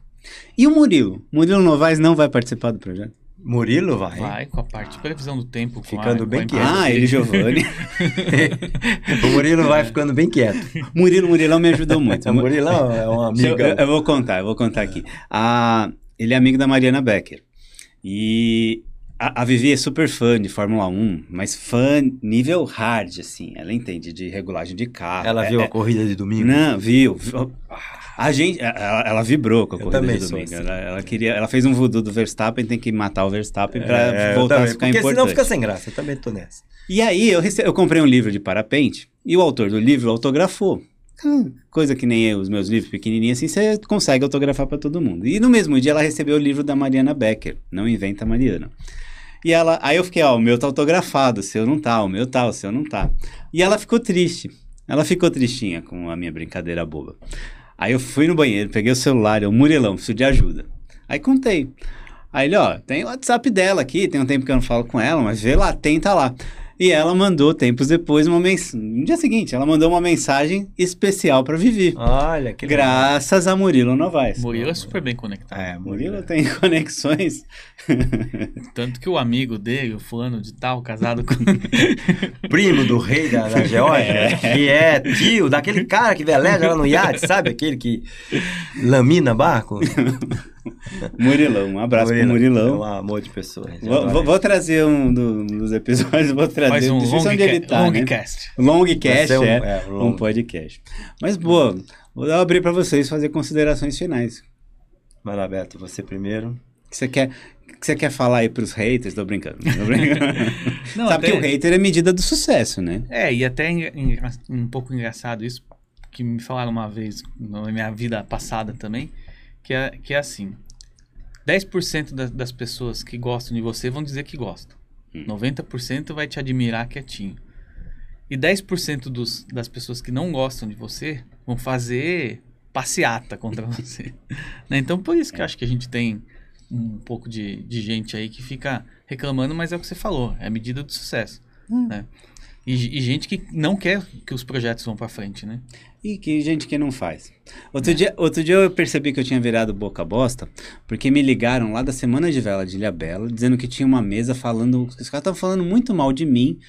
E o Murilo? Murilo Novaes não vai participar do projeto? Murilo vai. Vai, com a parte de previsão do tempo. Ficando a, bem quieto. Ah, ele Giovanni. o Murilo vai ficando bem quieto. Murilo, Murilão me ajudou muito. O Murilão é um amigo. Eu, eu, vou contar, eu vou contar aqui. Ah, ele é amigo da Mariana Becker. E a, a Vivi é super fã de Fórmula 1, mas fã nível hard, assim. Ela entende de regulagem de carro. Ela é, viu é, a corrida de domingo? Não, viu. viu. A gente, ela, ela vibrou com a Eu corrida de domingo. assim. Ela, ela queria, ela fez um voodoo do Verstappen, tem que matar o Verstappen pra É, eu voltar a também, ficar porque importante. senão fica sem graça. Eu também tô nessa. E aí eu, rece... eu comprei um livro de parapente e o autor do livro autografou. Hum, Coisa que nem eu, os meus livros pequenininhos assim, você consegue autografar para todo mundo. E no mesmo dia ela recebeu o livro da Mariana Becker, Não Inventa Mariana. E ela, aí eu fiquei, ó, o meu tá autografado, o seu não tá, o meu tá, o seu não tá. E ela ficou triste. Ela ficou tristinha com a minha brincadeira boba. Aí eu fui no banheiro, peguei o celular, eu, Murilão, preciso de ajuda. Aí contei. Aí ele, ó, tem o WhatsApp dela aqui, tem um tempo que eu não falo com ela, mas vê lá, tenta lá. E ela mandou, tempos depois, uma mensagem. No dia seguinte, ela mandou uma mensagem especial para Vivi. Olha, que legal. Graças a Murilo Novaes. Murilo é super bem conectado. É, Murilo Murilo. tem conexões. Tanto que o amigo dele, o fulano de tal, casado com. Primo do rei da, da Geórgia, que é tio daquele cara que veleja lá no iate, sabe? Aquele que lamina barco. Murilão, um abraço pro É Murilão. um amor de pessoa. Vou, vou- trazer um do- dos episódios, vou trazer. Faz um long, onde ele tá, né? longcast. Vai Longcast, um- é, é, um long. podcast. Mas, boa, vou abrir para vocês fazer considerações finais. Vai lá, Beto, você primeiro. que você quer, que você quer falar aí pros haters? Tô brincando. Tô brincando. Não, Sabe até- que o hater é medida do sucesso, né? É, e até um pouco engraçado isso, que me falaram uma vez na minha vida passada também, que é, que é assim: 10% da, das pessoas que gostam de você vão dizer que gostam, Hum. 90% vai te admirar quietinho. E 10% dos, das pessoas que não gostam de você vão fazer passeata contra você. Né? Então, por isso que eu acho que a gente tem um pouco de, de gente aí que fica reclamando, mas é o que você falou, é a medida do sucesso. Né? E, e gente que não quer que os projetos vão para frente, né? E que gente que não faz. Outro, dia, outro dia eu percebi que eu tinha virado boca bosta, porque me ligaram lá da Semana de Vela de Ilhabela, dizendo que tinha uma mesa falando. Os caras estavam falando muito mal de mim.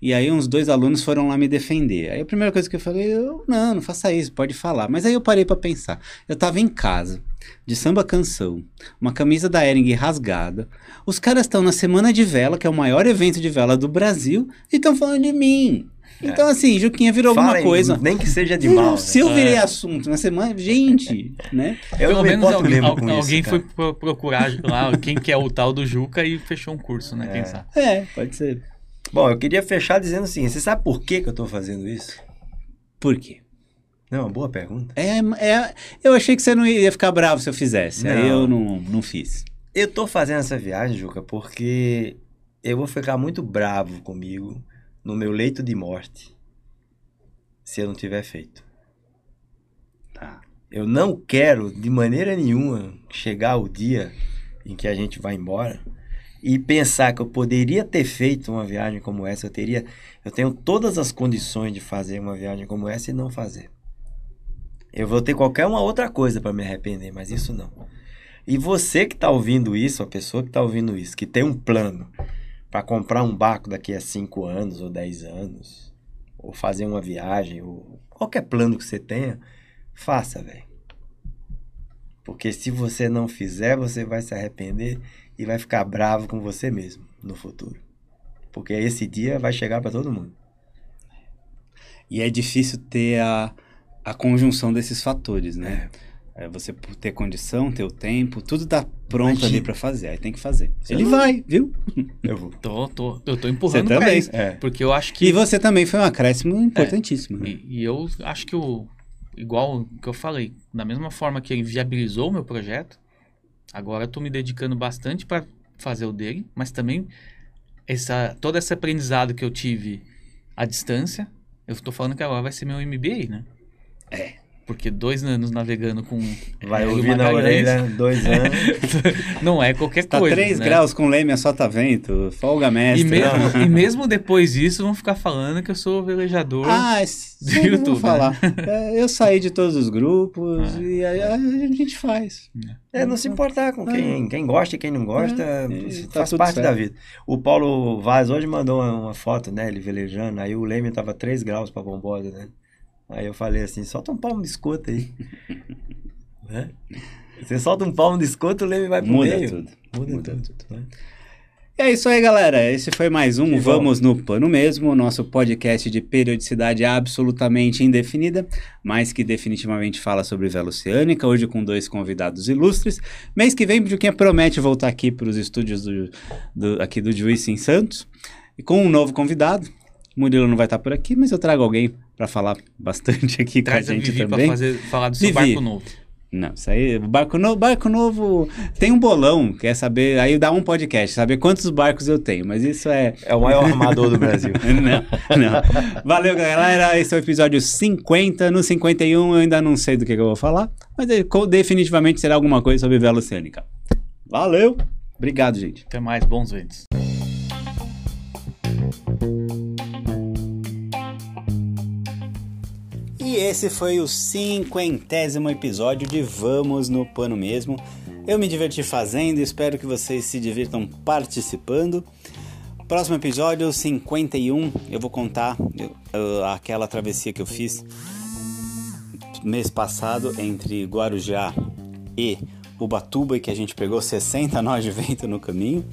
E aí uns dois alunos foram lá me defender. Aí a primeira coisa que eu falei, eu, não, não faça isso, pode falar. Mas aí eu parei pra pensar. Eu tava em casa, de samba canção, uma camisa da Ering rasgada. Os caras estão na Semana de Vela, que é o maior evento de vela do Brasil, e estão falando de mim. Então assim, Juquinha virou Fala alguma coisa. Nem que seja de mal. né? Se eu virei assunto na semana, gente, né? Eu Pelo não me menos alguém, mesmo al- com isso, alguém cara. foi pro- procurar lá quem que é o tal do Juca e fechou um curso, né? Quem É. sabe? É, pode ser. Bom, eu queria fechar dizendo assim: você sabe por que, que eu tô fazendo isso? Por quê? Não, é uma boa pergunta. É, é, eu achei que você não ia ficar bravo se eu fizesse. Aí Não. eu não, não fiz. Eu tô fazendo essa viagem, Juca, porque eu vou ficar muito bravo comigo no meu leito de morte se eu não tiver feito. Tá. Eu não quero, de maneira nenhuma, chegar o dia em que a gente vai embora e pensar que eu poderia ter feito uma viagem como essa, eu teria, eu tenho todas as condições de fazer uma viagem como essa e não fazer. Eu vou ter qualquer uma outra coisa para me arrepender, mas isso não. E você que está ouvindo isso, a pessoa que está ouvindo isso, que tem um plano para comprar um barco daqui a 5 anos ou 10 anos, ou fazer uma viagem, ou qualquer plano que você tenha, faça, velho. Porque se você não fizer, você vai se arrepender e vai ficar bravo com você mesmo no futuro. Porque esse dia vai chegar para todo mundo. E é difícil ter a, a conjunção desses fatores, né? É você ter condição, ter o tempo, tudo tá pronto Imagina. ali pra fazer. Aí tem que fazer. Você Ele não- vai, viu? Eu vou. Tô, tô, eu tô empurrando Você também. isso. É. Porque eu acho que. E você também foi um acréscimo importantíssimo. né? E, e eu acho que o. Igual que eu falei, da mesma forma que ele viabilizou o meu projeto, agora eu tô me dedicando bastante para fazer o dele, mas também essa, todo esse aprendizado que eu tive à distância, eu tô falando que agora vai ser meu MBA, né? É. porque dois anos navegando com. Vai ouvir na orelha, dois anos. não é qualquer tá coisa. Tá 3 né? graus com leme, só tá vento, folga mestre. E mesmo, e mesmo depois disso, vão ficar falando que eu sou velejador ah, do YouTube. Né? Falar. É, eu saí de todos os grupos ah. e aí a gente faz. É, não se importar com quem, quem gosta e quem não gosta, é, tá faz parte certo. da vida. O Paulo Vaz hoje mandou uma, uma, foto, né, ele velejando, aí o leme tava 3 graus pra bombosa, né? Aí eu falei assim, solta um palmo de escoto aí. né? Você solta um palmo de escoto, o leme vai pro Muda meio. Tudo. Muda, Muda tudo. tudo. Né? E é isso aí, galera. Esse foi mais um Que Vamos no Pano Mesmo, nosso podcast de periodicidade absolutamente indefinida, mas que definitivamente fala sobre vela oceânica, hoje com dois convidados ilustres. Mês que vem, Juquinha promete voltar aqui para os estúdios do, do, aqui do Juiz em Santos, e com um novo convidado. Murilo não vai estar por aqui, mas eu trago alguém para falar bastante aqui Traz com a gente Vivi também. Pra fazer, falar do seu Vivi. barco novo. Não, isso aí, barco novo, barco novo tem um bolão, quer saber, aí dá um podcast, saber quantos barcos eu tenho, mas isso é... É o maior armador do Brasil. não, não. Valeu, galera, esse é o episódio 50, no 51 eu ainda não sei do que, que eu vou falar, mas ele, definitivamente será alguma coisa sobre vela oceânica. Valeu, obrigado, gente. Até mais, bons ventos. E esse foi o cinquentésimo episódio de Vamos no Pano Mesmo. Eu me diverti fazendo espero que vocês se divirtam participando. Próximo episódio, 51, eu vou contar eu, aquela travessia que eu fiz mês passado entre Guarujá e Ubatuba e que a gente pegou 60 nós de vento no caminho.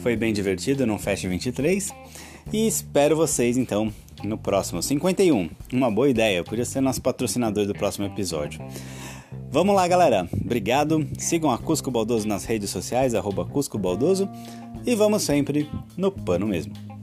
Foi bem divertido no Fest 23. E espero vocês então no próximo 51. Uma boa ideia, podia ser nosso patrocinador do próximo episódio. Vamos lá, galera. Obrigado. Sigam a Cusco Baldoso nas redes sociais, arroba Cusco Baldoso. E vamos sempre no pano mesmo.